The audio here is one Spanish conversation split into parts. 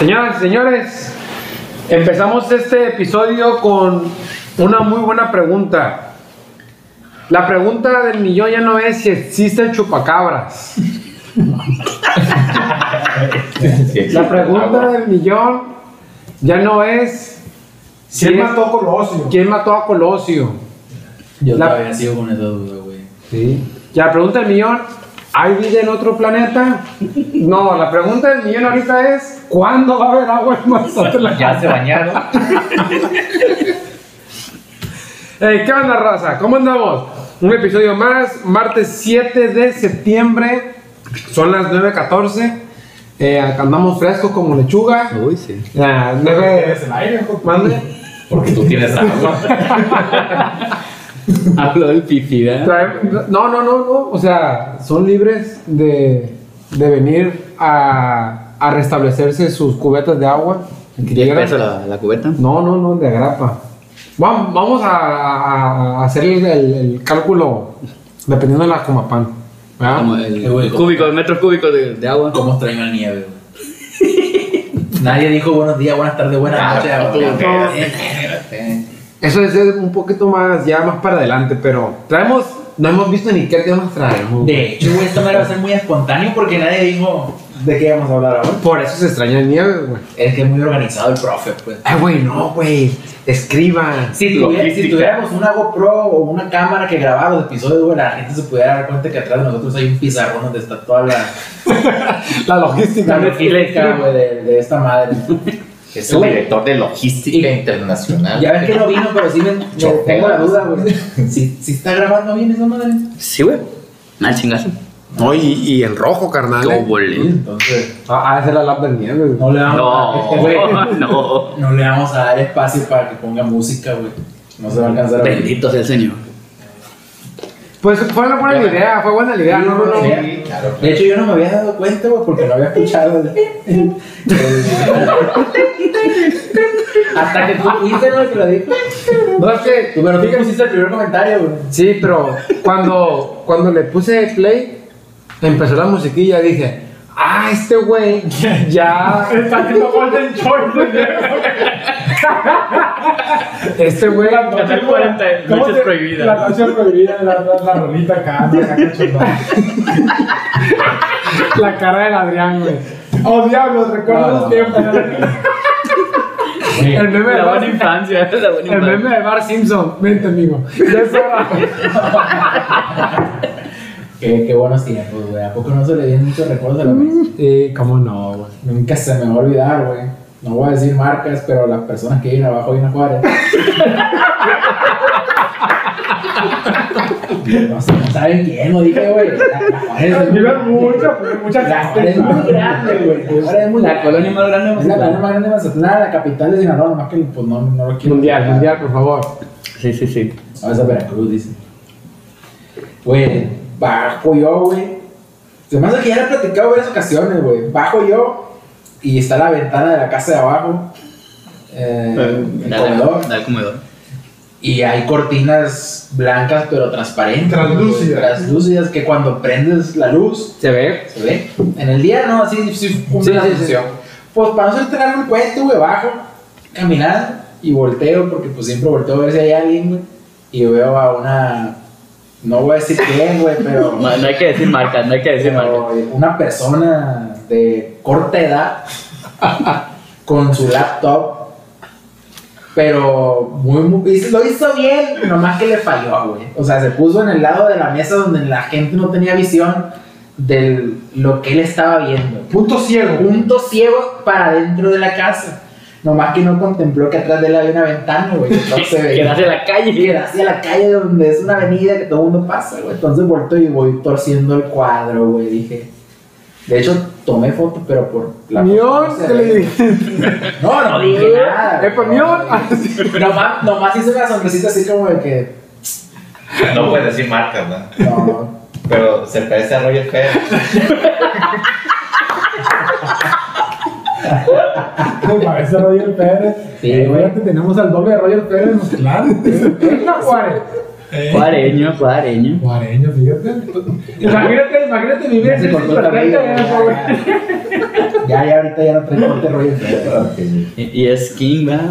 Señoras y señores, empezamos este episodio con una muy buena pregunta. La pregunta del millón ya no es si existe el chupacabras. La pregunta del millón ya no es si ¿Quién es- mató a Colosio? quién mató a Colosio. Yo La- todavía sigo con esa duda, güey. Sí. Ya la pregunta del millón, ¿hay vida en otro planeta? No, la pregunta del millón ahorita es ¿cuándo va a haber agua en Mazatlán? Ya se bañaron. Hey, ¿Qué onda, raza? ¿Cómo andamos? Un episodio más, martes 7 de septiembre, son las 9.14. Eh, andamos frescos como lechuga. Uy, sí. Ah, nueve- ¿Eres el aire? Mande. Porque tú tienes agua. Hablo del No, no, no, no. O sea, son libres de, de venir a, a restablecerse sus cubetas de agua. que 10 quieran. pesos la, la cubeta. No, no, no, de agrapa. Vamos, vamos a, hacer el, el- el cálculo dependiendo de la Comapán. Como el güey, cúbico, metros cúbicos de, de agua. ¿Cómo extraño el nieve? Nadie dijo buenos días, buenas tardes, buenas noches. Eso es un poquito más, ya más para adelante, pero traemos, no hemos visto ni qué temas traemos. De hecho, güey, esto me va a ser muy espontáneo porque nadie dijo de qué íbamos a hablar ahora. Por eso se extraña el nieve, güey. Es que es muy organizado el profe, pues. Ay, güey, no, güey. Escriban. Si, tuviera- si Logística. tuviéramos una GoPro o una cámara que grabara los episodios, güey, la gente se pudiera dar cuenta que atrás de nosotros hay un pizarrón donde está toda la, La logística. la logística, güey, de, de esta madre. Es el director de logística internacional. Ya ves que no vino, pero sí me, me tengo la duda, güey. Si, si está grabando bien esa madre. Sí, güey. Mal chingazo. No, y, y en rojo, carnal. Como eh. Entonces, Ah, ah, esa es la lap del nieve, güey. no le vamos a No, güey, no. no le vamos a dar espacio para que ponga música, güey. No se va a alcanzar a. Bendito sea el Señor. Pues fue una buena idea, fue buena idea. No. Sí, claro. De hecho, yo no me había dado cuenta, güey, porque no había escuchado. Hasta que tú fuiste, ¿no? Que lo dijo. No, es que, Tú, pero tú pusiste el primer comentario, güey. Sí, pero cuando, cuando le puse play, empezó la musiquilla, dije, ah, este güey ya, Está haciendo Golden Choice. Este güey, Canal 40, ¿Cómo Noches Prohibidas. La noche prohibida, la, la, la rolita acá, cachondón. la cara del Adrián, güey. Oh, diablos, recuerdo los no, tiempos. El meme de La buena Bar, infancia, la buena el infancia. meme de Bar Simpson, vente amigo. Qué, qué buenos tiempos, güey. ¿A poco no se le vienen muchos recuerdos a la mesa? Sí, cómo no, güey. Nunca se me va a olvidar, güey. No voy a decir marcas, pero las personas que viven abajo de una Juárez. no, sé, no saben quién, lo dije, güey. La, la Juárez es muy Viven grande. mucho, mucha La Juárez es muy grande, güey. La muy colonia más grande de Es la colonia Mazatlán. más grande de Mazatlán, la capital de Sinaloa, nomás que pues no, no lo quiero. Mundial, mundial, por favor. Sí, sí, sí. A esa Veracruz, dice. Güey, bajo yo, güey. Se me hace que ya lo he platicado varias ocasiones, güey. Bajo yo y está la ventana de la casa de abajo. Eh, el Dale, comedor. dale comedor. Y hay cortinas blancas pero transparentes. Translúcidas. Translúcidas que cuando prendes la luz ¿Se ve? se ve. En el día no, así sí, cumple Sí, la sí, sí. función. Pues para no ser un cuento, güey, bajo, caminando y volteo, porque pues siempre volteo a ver si hay alguien, güey. Y veo a una. No voy a decir quién, güey, pero. No, no hay que decir marcas, no hay que decir marcas. pero una persona de corta edad con su laptop. Pero muy, muy- lo hizo bien, nomás que le falló, güey. O sea, se puso en el lado de la mesa donde la gente no tenía visión de lo que él estaba viendo. Punto ciego. Punto ciego para dentro de la casa. Nomás que no contempló que atrás de él había una ventana, güey. Entonces Que hacia la calle. era hacia la calle donde es una avenida que todo el mundo pasa, güey. Entonces volto y voy torciendo el cuadro, güey. Dije. De hecho, tomé foto, pero por la Mión, no se ¿qué le dije? No, no dije nada. Pues, mión. Nomás, nomás hice una sonrisita así como de que. No puedes decir marcas, ¿no? No, no. Pero se parece a Roger Federer. Parece Roger Pérez. Sí, güey. tenemos al doble de Roger Pérez, pues, claro. Venga, Juárez. Juareño, juareño. Juareño, fíjate. Imagínate, imagínate vivir en cabello. planeta, ya, ya. Ahorita ya no trae corte rollo. Y, es King, ¿verdad?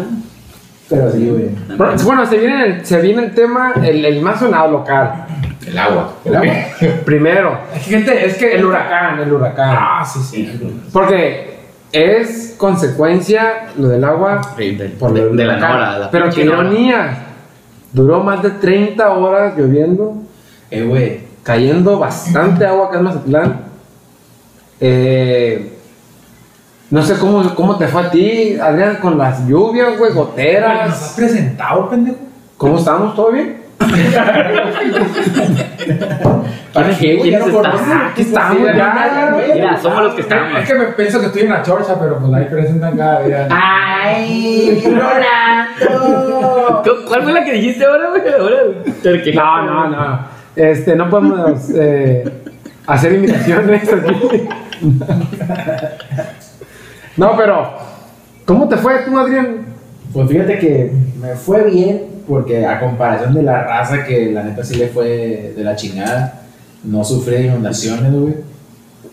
Pero sí, güey. Bueno, Bueno, se viene el, se viene el tema, el, el más sonado local. El agua. ¿El agua? Primero, gente, es que el huracán, el huracán. Ah, sí, sí. Porque es consecuencia lo del agua Sí, de, por de- el de la huracán. Nora. la Pero qué ironía. Duró más de 30 horas lloviendo, Eh, güey. cayendo bastante agua acá en Mazatlán. Eh, no sé cómo, cómo te fue a ti, Adrián, con las lluvias, güey, Nos goteras. has presentado, pendejo. ¿Cómo estamos? ¿Todo bien? ¿Para qué, güey? ¿Quiénes. Aquí estamos ya, güey. Mira, somos los que estamos. Es que me pienso que estoy en la chorcha, pero pues ahí presentan cada día. ¡Ay, Rolando! ¿Cu- ¿Cuál fue la que dijiste ahora, güey? No, no, no. Este, no podemos eh, hacer imitaciones aquí. No, pero, ¿cómo te fue tú, Adrián? Pues fíjate que me fue bien, porque a comparación de la raza que la neta sí le fue de la chingada, no sufrí de inundaciones, güey.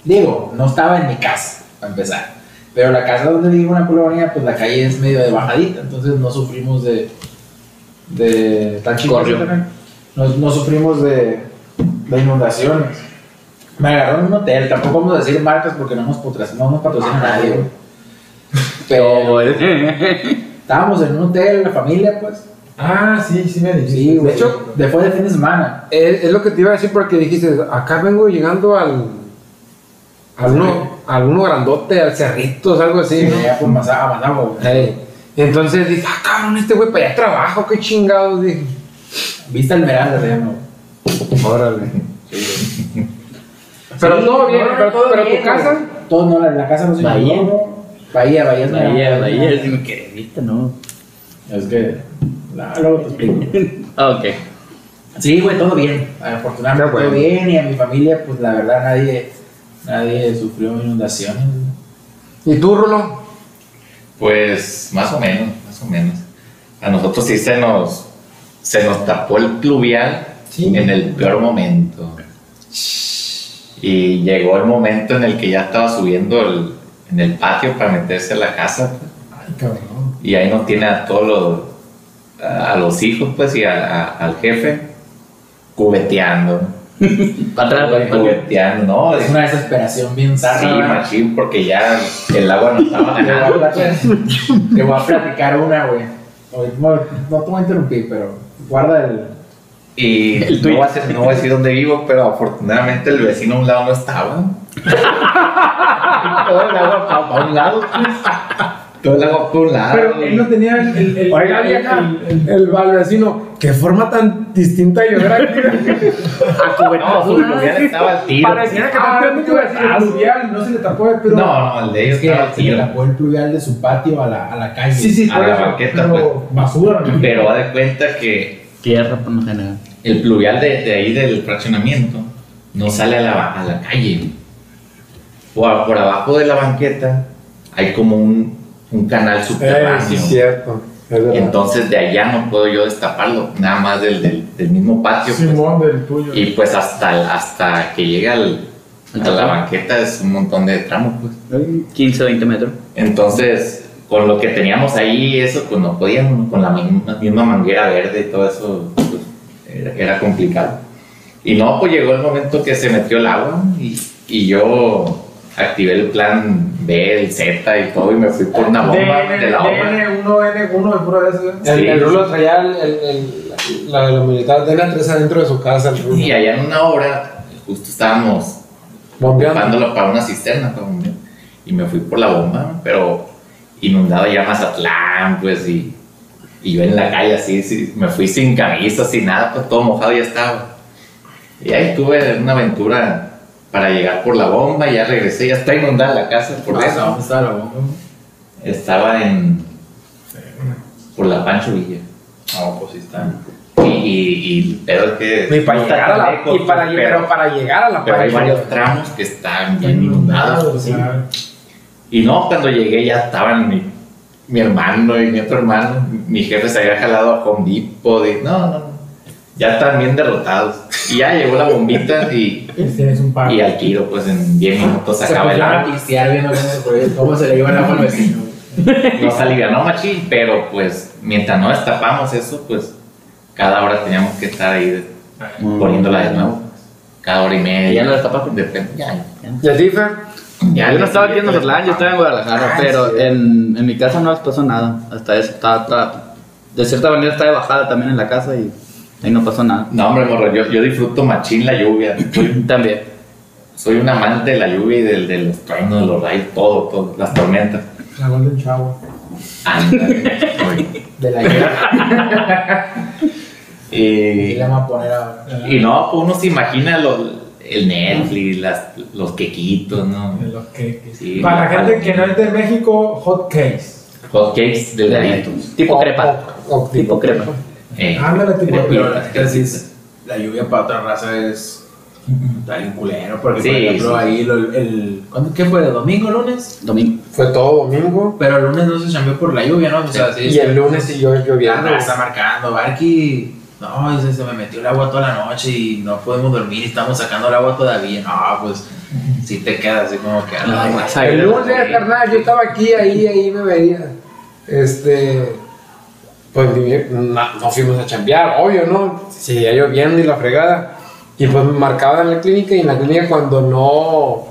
Digo, no estaba en mi casa, para empezar. Pero la casa donde vivo en la colonia, pues la calle es medio de bajadita, entonces no sufrimos de. De. tan Corrió. No, no sufrimos de, de inundaciones. Me agarró en un hotel, tampoco vamos a decir marcas porque no nos, potras- no nos patrocina nadie. Pero estábamos en un hotel, la familia, pues. Ah, sí, sí me dijiste. Sí. De hecho- después de fin de semana. Es, es lo que te iba a decir porque dijiste, acá vengo llegando al... Al uno, al uno grandote, al cerritos, algo así, Sí, ¿no? ya pues más a- Entonces dije, ah, cabrón, este güey para allá trabajo, qué chingados, dije. Vista Esmeralda se llama. güey. Órale. Pero Sí, todo bien, pero, todo pero bien, tu casa... güey. Todo no, la, la casa no se Bahía. Bahía, Bahía. Bahía, Bahía, sí me quedé, ¿viste? No. Es que. la- luego te explico. Ah, ok. Sí, güey, todo bien. Afortunadamente todo bien. Y a mi familia, pues la verdad, nadie, nadie sufrió inundaciones. ¿Y tú, Rulo? Pues más o menos, más o menos. A nosotros sí se nos, se nos tapó el pluvial Sí. en el peor momento. Y llegó el momento en el que ya estaba subiendo el- en el patio para meterse a la casa. Ay, cabrón. Y ahí no tiene a todos los, a, a los hijos, pues, y a- a- al jefe cubeteando. Para atrás, para. Cubeteando, ¿no? Es una desesperación bien zarra. Sí, machín, porque ya el agua no estaba Te voy a ganando. platicar- te voy a platicar una, güey. No, no te voy a interrumpir, pero guarda el. Y El no voy, a decir, no voy a decir dónde vivo, pero afortunadamente el vecino a un lado no estaba. Todo el agua para un lado. pues. Todo el agua para un lado. Pero él no tenía el. el, el Oiga, el- vieja, el- el- el, el vecino, qué forma tan distinta de llover aquí. no, su pluvial estaba al tiro. Pareciera que Ah, está no te iba a decir, el pluvial no se le tapó, pero. No, no, el de ellos Es que estaba al se le tiro. tapó el pluvial de su patio a la, a la calle. Sí, sí, A la eso, banqueta, pero basura, ¿no? Pero haz de cuenta que Tierra, por lo general. el pluvial de, de ahí del fraccionamiento no sale a la, a la calle. Por, por abajo de la banqueta hay como un, un canal Eh, subterráneo. sí, cierto. Entonces de allá no puedo yo destaparlo, nada más del, del, del mismo patio. pues. Simón del tuyo. Y pues hasta, el- hasta que llega al- a la banqueta es un montón de tramos, pues. 15 20 metros. Entonces, con lo que teníamos ahí, eso, pues no podíamos, con la misma, misma manguera verde y todo eso, pues, era, era complicado. Y no, pues llegó el momento que se metió el agua y, y yo activé el plan B, el Z y todo y me fui por una bomba de la obra. DN1, N1, puro de eso. ¿eh? El, Sí. el Rulo traía el, el, el- la de los militares de la 3 adentro de su casa, el Rulo. Y allá en una obra, justo estábamos Bombeando. ocupándolo para una cisterna y me fui por la bomba, pero inundado ya Mazatlán, pues, y, y yo en la calle así, sí, me fui sin camisa, sin nada, pues todo mojado ya estaba. Y ahí tuve una aventura para llegar por la bomba, y ya regresé, ya está inundada la casa por Ah, eso. ¿Dónde estaba la bomba? Estaba en. por la Pancho Villa. No, pues sí está. Y, y, y el pedo es que. Y para llegar a la, lejos, y para, llegar- pero- pero para llegar a la pero hay varios tramos que están bien inundados. sí. Y no, cuando llegué ya estaban mi, mi hermano y mi otro hermano. Mi jefe se había jalado a Home Depot. Y, no, no, no. Ya están bien derrotados. Y ya llegó la bombita y, par. y al tiro, pues en 10 minutos se acaba el agua. cómo, cómo se le lleva el agua al vecino. Nos alivianó machín, pero pues mientras no destapamos eso, pues cada hora teníamos que estar ahí poniéndola de nuevo. Cada hora y media. ¿Y ya no destapaste? Depende. Ya, ya. ¿Y a ti, Fer? Ya, yo no estaba aquí en Mazatlán, yo estaba en Guadalajara, Ah, pero sí. en, en mi casa no les pasó nada. Hasta eso, estaba, estaba- de cierta manera está de bajada también en la casa y ahí no pasó nada. No, hombre, morro, yo, yo disfruto machín la lluvia. Soy, También. soy un amante de la lluvia y del, de los truenos, de los rayos, todo, todo, las tormentas. La Golden Shower. De la lluvia. Y y, le vamos a poner ahora. y no, pues uno se imagina lo- el Netflix, las, los quequitos, ¿no? De los. Sí, Para la la gente que no es de México, hot cakes. Hot cakes delgaditos. Tipo crepa. o- o Tipo crepa. Eh, Ándale, tipo Pero la que la lluvia para otra raza es. Está bien culero. Porque, Sí, por ejemplo, sí. ahí lo- el. ¿cuándo, ¿Qué fue? ¿Domingo, lunes? Domingo. Fue todo domingo. Pero el lunes no se cambió por la lluvia, ¿no? O sea, sí. Y el lunes siguió La lloviendo. raza marcando. Barky. No, dice, se me metió el agua toda la noche y no podemos dormir estamos sacando el agua todavía. No, pues. Si te quedas así como que. La no, El lunes, carnal, yo estaba aquí, ahí, ahí me veía. Este. Pues no, no fuimos a chambear, obvio, ¿no? Seguía lloviendo y la fregada. Y pues me marcaban en la clínica y en la clínica cuando no,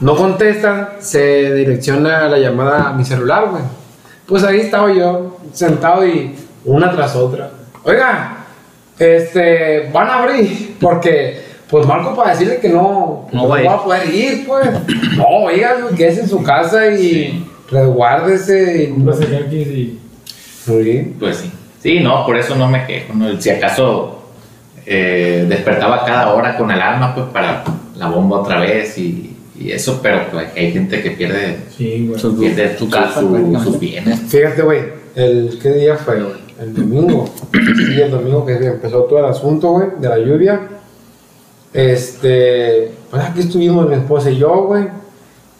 no contestan, se direcciona la llamada a mi celular, güey. Pues ahí estaba yo, sentado y una tras otra. Oiga, este, van a abrir, porque, pues marco para decirle que no, No no va a poder ir, pues. No, oiga, quédese en su casa y resguárdese. y- Los Kekis Pues sí. Sí, no, por eso no me quejo. ¿no? Si acaso eh, despertaba cada hora con alarma, pues para la bomba otra vez y, y eso, pero pues, hay gente que pierde, Sí, güey. Su- pierde su su- casa, su- sus bienes. Fíjate, güey, el, ¿qué día fue, güey? El domingo. Sí, el domingo que empezó todo el asunto, güey, de la lluvia. Este, pues aquí estuvimos mi esposa y yo, güey.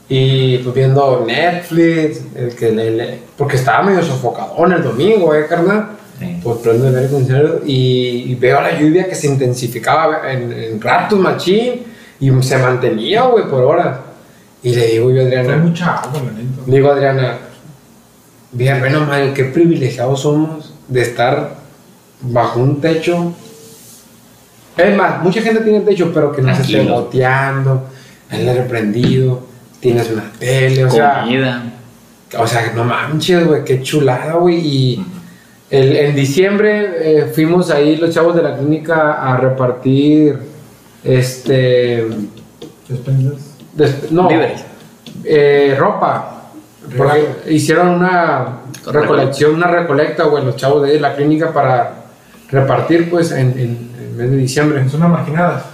Y pues viendo Netflix, el que le, le- porque estaba medio sofocadón el domingo, eh, carnal. Sí. Pues prendo el aire acondicionado y, y veo la lluvia que se intensificaba en, en ratos machín y se mantenía, güey, por horas. Y le digo yo a Fue Adriana, mucha agua, le digo a Adriana, bien, bueno, madre, qué privilegiados somos de estar bajo un techo. Es más, mucha gente tiene techo, pero que no se esté Tranquilo. boteando, el aire prendido, tienes una tele, o sea, Comida. o sea, no manches, güey, qué chulada, güey. Y el- en diciembre eh, fuimos ahí los chavos de la clínica a repartir, este, Despensas. des- no, Víveres. eh, ropa. Porque hicieron una recolección, una recolecta, güey, los chavos de la clínica para repartir, pues, en, en, en mes de diciembre. Son unas marginadas.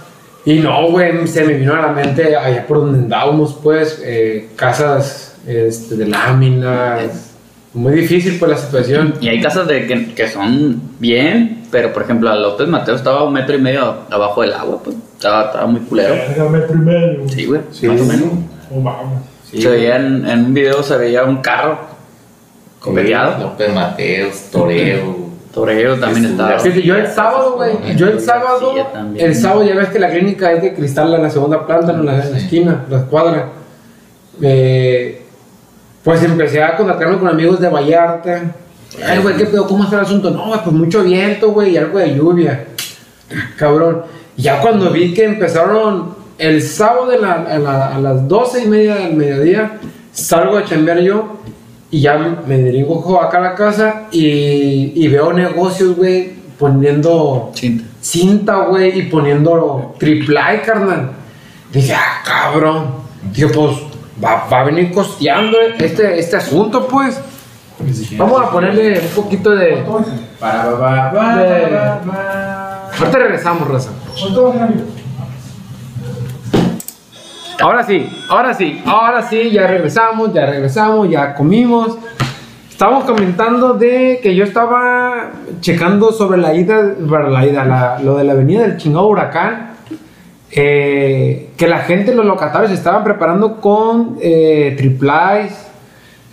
Y no, güey, se me vino a la mente allá por donde andábamos, pues, eh, casas este, de láminas. Muy difícil, pues, la situación. Y hay casas de que, que son bien, pero por ejemplo, a López Mateo estaba a un metro y medio abajo del agua, pues. Estaba, estaba muy culero. Verga, metro y medio. Sí, güey, Sí. más o menos. Oh, vamos. Sí. Se veía en, en un video, se veía un carro cobeteado. López Mateos, Toreo. Toreo también estaba. Fíjate, yo el sábado, güey, yo el sábado, el sábado ya ves que la clínica es de cristal en la segunda planta, en la, en la esquina, la escuadra. Eh, pues empecé a contactarme con amigos de Vallarta. Ay, güey, ¿qué pedo? ¿Cómo está el asunto? No, pues mucho viento, güey, y algo de lluvia. Cabrón. Ya cuando vi que empezaron el sábado de la- a, la- a las doce y media del mediodía, salgo a chambear yo y ya me dirijo acá a la casa y, y veo negocios, güey, poniendo Cinta. cinta, güey, y poniendo triple A, carnal. Dije, ah, cabrón. Dije, pues, va, va a venir costeando este, este asunto, pues. Vamos a ponerle un poquito de... Para. Ahorita regresamos, Raza. ¿Cuánto vas a ganar? Ahora sí, ahora sí, ahora sí, ya regresamos, ya regresamos, ya comimos. Estábamos comentando de que yo estaba checando sobre la ida, para la ida, la- lo de la avenida del chingado huracán. eh, que la gente, los locatarios, estaban preparando con eh, triplies,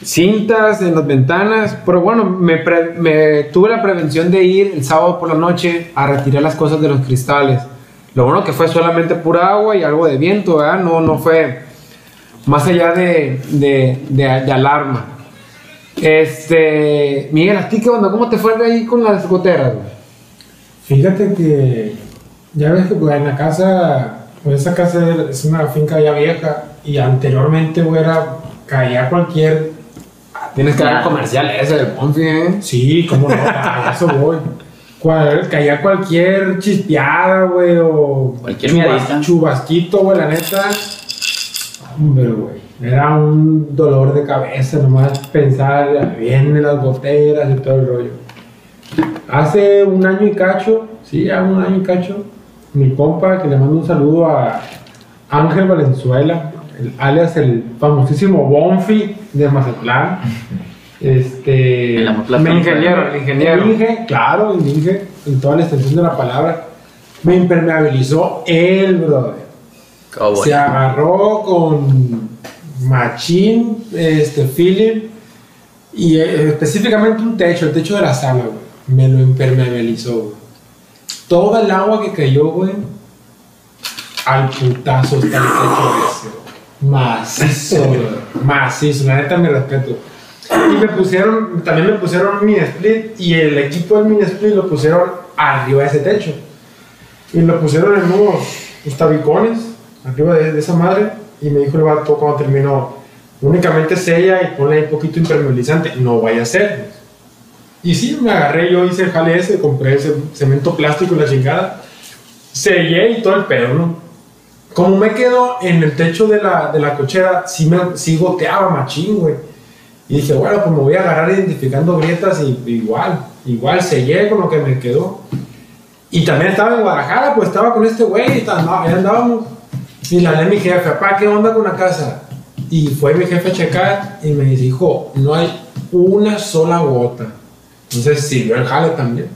cintas en las ventanas, pero bueno, me tuve la prevención de ir el sábado por la noche a retirar las cosas de los cristales. Lo bueno que fue solamente pura agua y algo de viento, ¿verdad? No, no fue más allá de, de, de- de alarma. Este, Miguel, ¿a ti qué onda? ¿Cómo te fue ahí con las goteras? güey? Fíjate que ya ves que pues, en la casa, pues esa casa es una finca ya vieja y anteriormente, güey, era, caía cualquier... Tienes que Claro. comercial ese del Ponfi, ¿eh? Sí, cómo no, a eso voy. Cual- caía cualquier chispeada, güey, o Cualquier chubasquito, güey, la neta. Hombre, güey, era un dolor de cabeza nomás pensar bien en las goteras y todo el rollo. Hace un año y cacho, sí, ya un año y cacho, mi compa, que le mando un saludo a Ángel Valenzuela, el- alias el famosísimo Bonfi de Mazatlán. Este, El ingeniero, el ingeniero. el Inge, claro, el Inge, en toda la extensión de la palabra, me impermeabilizó él, brother. Cowboy. Se agarró con machín, este, feeling, y eh, específicamente un techo, el techo de la sala, güey. Me lo impermeabilizó, güey. Toda el agua que cayó, güey, al putazo está el techo ese, güey. Macizo, güey. Macizo, la neta, mi respeto. Y me pusieron, también me pusieron mini split y el equipo del mini split lo pusieron arriba de ese techo. Y lo pusieron en unos pues, tabicones arriba de, de esa madre. Y me dijo el vato cuando terminó, únicamente sella y ponle un poquito impermeabilizante. No vaya a ser. Y sí, me agarré, yo hice el jale ese, compré ese cemento plástico y la chingada. Sellé y todo el pedo, ¿no? Como me quedo en el techo de la, de la cochera, sí, me, sí goteaba machín, güey. Y dije, bueno, pues me voy a agarrar identificando grietas y igual, igual sellé con lo que me quedó. Y también estaba en Guadalajara, pues estaba con este güey, y andábamos. Y le hablé mi jefe, papá, ¿qué onda con la casa? Y fue mi jefe a checar y me dice, hijo, no hay una sola gota. Entonces sirvió el jale también.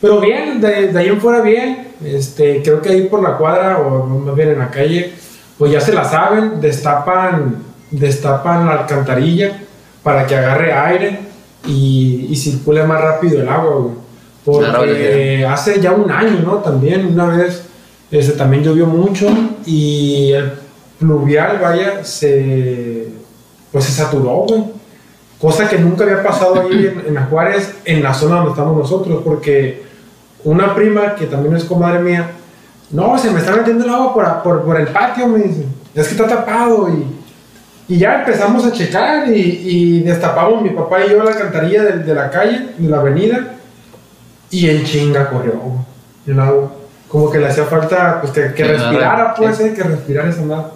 Pero bien, de, de ahí en fuera bien. Este, creo que ahí por la cuadra, o más bien en la calle, pues ya se la saben, destapan, destapan la alcantarilla para que agarre aire y, y circule más rápido el agua, güey. Porque Claro, hace ya un año, ¿no? También una vez este, también llovió mucho y el pluvial, vaya, se, pues se saturó, güey. Cosa que nunca había pasado ahí en, en Ajuárez, en la zona donde estamos nosotros, porque una prima que también es comadre mía, no, se me está metiendo el agua por, por, por el patio, me dice, es que está tapado y, y ya empezamos a checar y, y destapamos mi papá y yo la alcantarilla de, de la calle, de la avenida, y en chinga corrió el agua. Como que le hacía falta pues, que, que respirara, nada, pues, sí. eh, que respirara esa madre.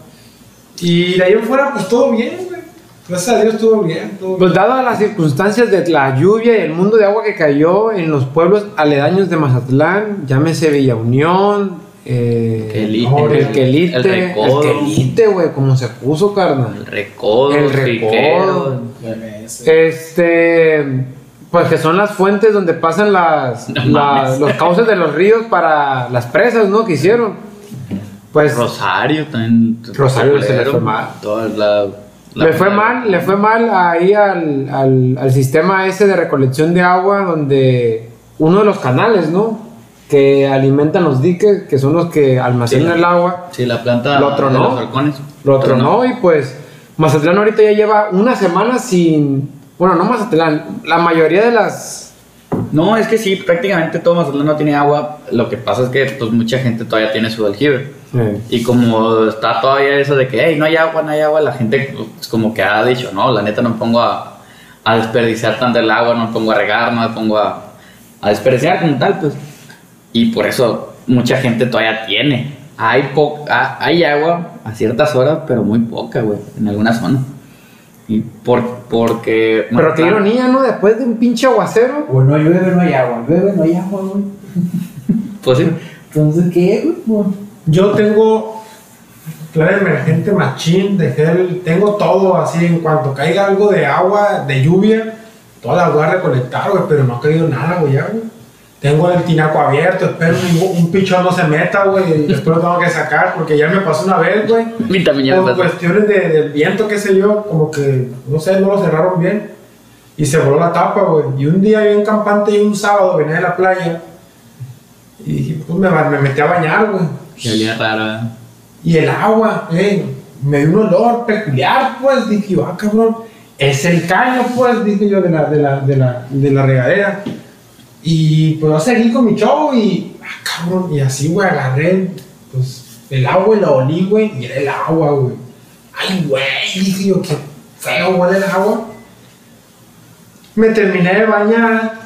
Y de ahí en fuera, pues todo bien, güey. Gracias a Dios, todo bien. Todo Pues dadas las circunstancias de la lluvia y el mundo de agua que cayó en los pueblos aledaños de Mazatlán, llámese Villa Unión, eh, el Quelite, El Recodo. el Quelite, güey, como se puso, carnal. El recodo, El recodo. Este, pues que son las fuentes donde pasan las, No las- los cauces de los ríos para las presas, ¿no? Que hicieron. Pues Rosario también. Rosario se le fue mal. La- le fue mal, le fue mal ahí al, al, al sistema ese de recolección de agua donde uno de los canales, ¿no? Que alimentan los diques, que son los que almacenan Sí. el agua, Sí, la planta Lo tronó. de los halcones. lo tronó y pues Mazatlán ahorita ya lleva una semana sin, bueno, no Mazatlán, la mayoría de las No, es que sí, prácticamente todo Mazatlán no tiene agua. Lo que pasa es que pues mucha gente todavía tiene su aljibe. eh, Y como está todavía eso de que, hey, no hay agua, no hay agua, la gente pues, como que ha dicho, no, la neta no me pongo a, a desperdiciar tanto el agua, no me pongo a regar, no me pongo a, a desperdiciar como tal, pues. Y por eso mucha gente todavía tiene. Hay, po ha- hay agua a ciertas horas, pero muy poca, güey, en algunas zonas. Y por, porque... pero qué ironía, ¿no? Después de un pinche aguacero, O no llueve, no hay agua. Llueve, no hay agua, güey. Pues sí. Entonces, ¿qué, güey? Yo tengo plan emergente machín de gel, tengo todo así, en cuanto caiga algo de agua, de lluvia, toda la voy a recolectar, güey, pero no ha caído nada, güey, ya, güey. Tengo el tinaco abierto, espero ningún, un pichón no se meta, güey, y después lo tengo que sacar porque ya me pasó una vez, güey. Por cuestiones de, del viento, qué sé yo, como que, no sé, no lo cerraron bien. Y se voló la tapa, güey. Y un día bien campante y un sábado venía de la playa. Y dije, pues me, me metí a bañar, güey. Que olía raro. ¿eh? Y el agua, eh, me dio un olor peculiar, pues. Dije, yo, ah, cabrón, es el caño, pues, dije yo, de la, de la, de la, de la regadera. Y pues yo seguí con mi show y, ah, cabrón, y así, güey, agarré, pues, el agua y la olí, güey, y era el agua, güey. Ay, güey, dije yo, qué feo huele el agua. Me terminé de bañar.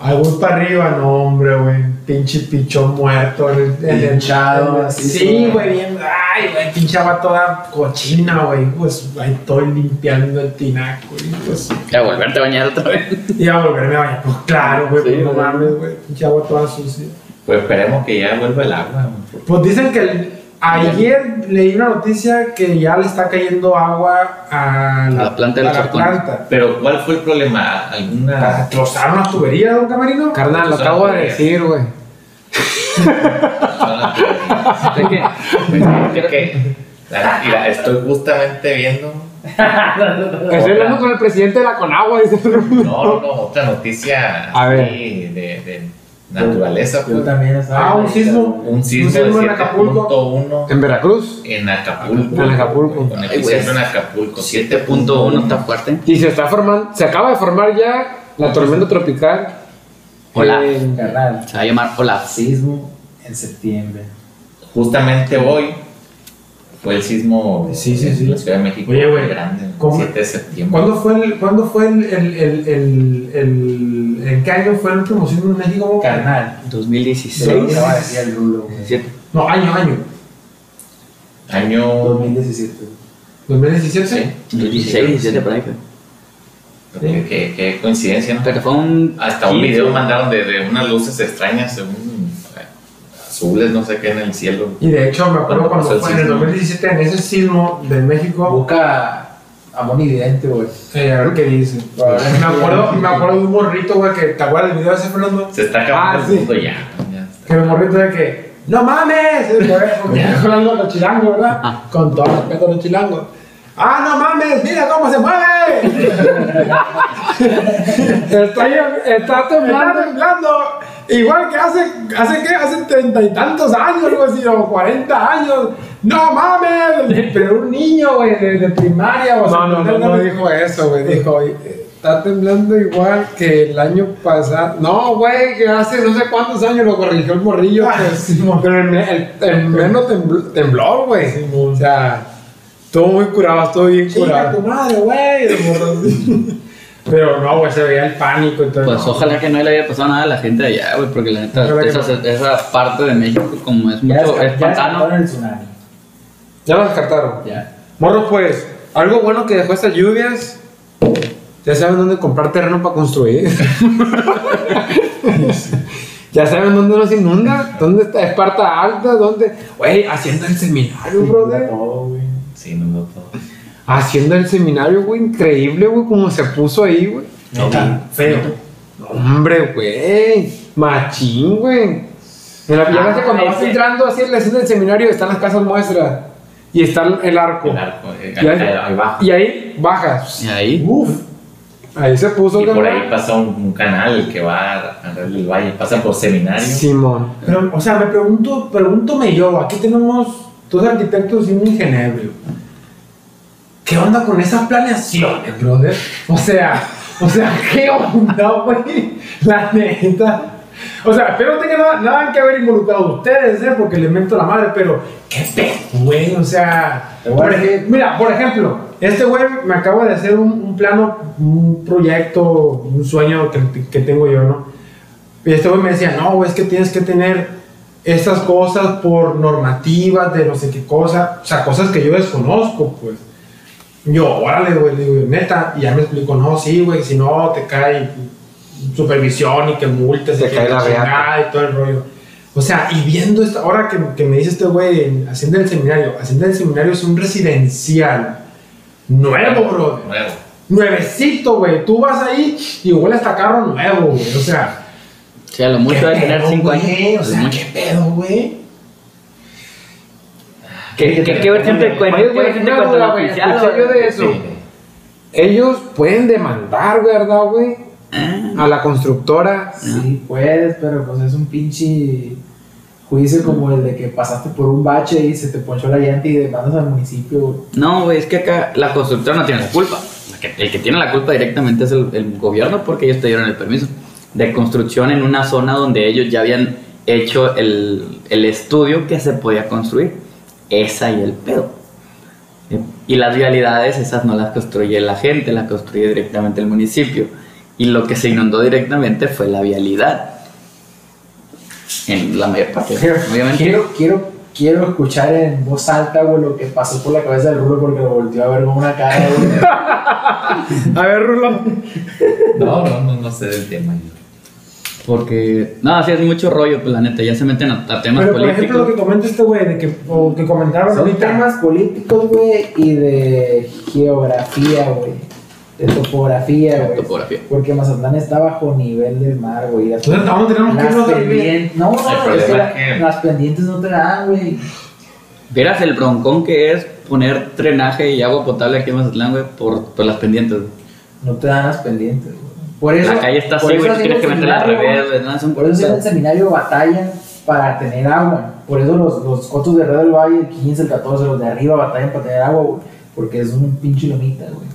Ahí voy para arriba, no, hombre, güey. Pinche pichón muerto. En el, Hinchado, el- Sí, güey, bien. Ay, güey, pinche agua toda cochina, güey. Pues ahí estoy limpiando el tinaco, y pues. Ya volverte a bañar otra vez. Y a volverme a bañar. Pues claro, güey, Sí, pues no güey. mames, güey. Pinche agua toda sucia. Pues esperemos que ya vuelva el agua. Pues dicen que el- ayer leí una noticia que ya le está cayendo agua a la, La planta del a la planta. Pero ¿cuál fue el problema? ¿Alguna...? ¿Trozaron las tuberías, don Camarino? Carnal, lo acabo de decir, güey. Que- Es que, la- mira, estoy justamente viendo... Estoy hablando con el presidente de la Conagua, dice. No, no, no, otra noticia A ver. de, de naturaleza. Yo Pues, también estaba. Ah, un sismo. un sismo, sismo de en Acapulco. 7.1 En Veracruz. en Acapulco. En Acapulco. Con epicentro en Acapulco. 7.1 está fuerte. Y se está formando, se acaba de formar ya la tormenta tropical. Hola. En- Carnal. Se va a llamar Olaf. Sismo en septiembre. Justamente hoy fue el sismo Sí, sí, en sí. la Ciudad de México. Oye, güey, grande, el ¿cómo- 7 de septiembre. ¿Cuándo fue el, ¿cuándo fue el, el, el, el, el- en qué año fue el último sismo en México? Carnal. 2016. Se lo acaba de decir el Rulo, güey. 17. No, año, año. Año 2017. 2017. Sí. 2016, 17 por ahí. Qué, qué- qué coincidencia, ¿no? Pero fue un. Hasta un sí, video mandaron de, de unas luces extrañas, según eh, azules, no sé qué, en el cielo. Y de hecho, me acuerdo ¿Cuándo cuando fue en el sismo? 2017, en ese sismo de México, Busca a Moni Vidente, güey. eh, a ver qué dice. Me acuerdo, me acuerdo de un morrito, güey, que te acuerdas del video de ese Fernando. Se está acabando Ah, el sí. mundo ya. ya está. Que el morrito de que, ¡No mames! Porque ya hablando de los chilangos, ¿verdad? Ah. Con todo respeto a los chilangos. ¡Ah, no mames! ¡Mira cómo se mueve! Está, temblando. Igual que hace, hace ¿qué? Hace treinta y tantos años, algo así, o cuarenta años. ¡No mames! Pero un niño, güey, de, de primaria o No, no, no, no dijo eso, güey. Dijo, está temblando igual que el año pasado. No, güey, que hace no sé cuántos años lo corrigió el morrillo. Ah, pues. Pero el, el, el menos tembl- temblor, güey. O sea, estuvo muy curado, estuvo bien Chinga curado. tu madre, güey. Pero no, güey, se veía el pánico y todo. Pues no. ojalá que no le haya pasado nada a la gente de allá, güey, porque la neta, que esa, esa parte de México, como es Ya mucho, es ya pantano. descartaron el tsunami. Ya lo descartaron. Ya. Morro, pues, algo bueno que dejó estas lluvias. Ya saben dónde comprar terreno para construir. ya saben dónde nos inunda. ¿Dónde está Esparta Alta? ¿Dónde? Güey, haciendo el seminario, brother. Todo, güey. Sí, no. Haciendo el seminario, güey. Increíble, güey, como se puso ahí, güey. Neta, feo. No, Hombre, güey. Machín, güey. En la ves que cuando vas entrando así en la escena del seminario están las casas muestras. Y está el arco. El arco, eh, Y ahí, ahí, ahí va. y ahí bajas. Y ahí, Uf. Ahí se puso Y por ahí pasa un, un canal que va a del valle, pasa por seminario. Simón. Pero, o sea, me pregunto, pregúntome yo, aquí tenemos dos arquitectos y un ingeniero. ¿Qué onda con esas planeaciones, brother? O sea, o sea, ¿qué onda, güey? La neta. O sea, espero no tenga nada, nada que haber involucrado ustedes, ¿eh? Porque les mento la madre, pero ¿qué pedo, güey? O sea, por ej- mira, por ejemplo, este güey me acaba de hacer un, un plano, un proyecto, un sueño que, que tengo yo, ¿no? Y este güey me decía, no, güey, es que tienes que tener estas cosas por normativas de no sé qué cosa, o sea, cosas que yo desconozco, pues. Yo, órale, güey, digo, neta, y ya me explicó, no, sí, güey, si no te cae supervisión y que multes, Te y que cae la chingada y todo el rollo. O sea, y viendo esta, ahora que, que me dice este güey, Hacienda del Seminario, Hacienda del Seminario es un residencial nuevo, bro. Nuevo. Nuevecito, güey. Tú vas ahí y huele hasta carro nuevo, güey. O sea, O sea, lo mucho de ¿Qué tener pedo, 5 años. O es sea, mucho. ¿qué pedo, güey? ¿Qué, qué, qué versión te cuenta? Oye, ¿Qué güey, versión te una cuenta? duda, ¿La güey, oficial escuché o- yo de eso. Sí. Ellos pueden demandar, ¿verdad, güey? Ah, A la constructora. Sí, puedes, pero pues es un pinche juicio como el de que pasaste por un bache y se te ponchó la llanta y demandas al municipio, güey. No, güey, es que acá la constructora no tiene la culpa. El que tiene la culpa directamente es el, el gobierno porque ellos te dieron el permiso de construcción en una zona donde ellos ya habían hecho el, el estudio que se podía construir. Es ahí el pedo. Y las vialidades, esas no las construye la gente, las construye directamente el municipio. Y lo que se inundó directamente fue la vialidad. En la mayor parte, obviamente. Quiero, quiero, quiero escuchar en voz alta, güey, lo que pasó por la cabeza del Rulo porque lo volteó a ver con una cara, güey. A ver, Rulo. No, no, no, no sé del tema. yo. Porque, no, así es mucho rollo, pues la neta, ya se meten a, a temas Pero por políticos. ejemplo, lo que comenta este güey, de que, o que comentaron Son ahorita. temas políticos, güey, y de geografía, güey. De topografía, güey. Topografía. Porque Mazatlán está bajo nivel del mar, güey. Las, Entonces, pendientes. No, no, es que, la- es las pendientes no te dan, güey. Vieras el broncón que es poner drenaje y agua potable aquí en Mazatlán, güey, por, por las pendientes. güey. No te dan las pendientes, güey. Por eso. La calle está por así, eso güey, tienes que en el meterla al seminario, revés, no, Por eso en el seminario batallan para tener agua. Por eso los, los cotos de Red del Valle, el 15, el 14, los de arriba batallan para tener agua, güey. Porque es un pinche lomita, güey.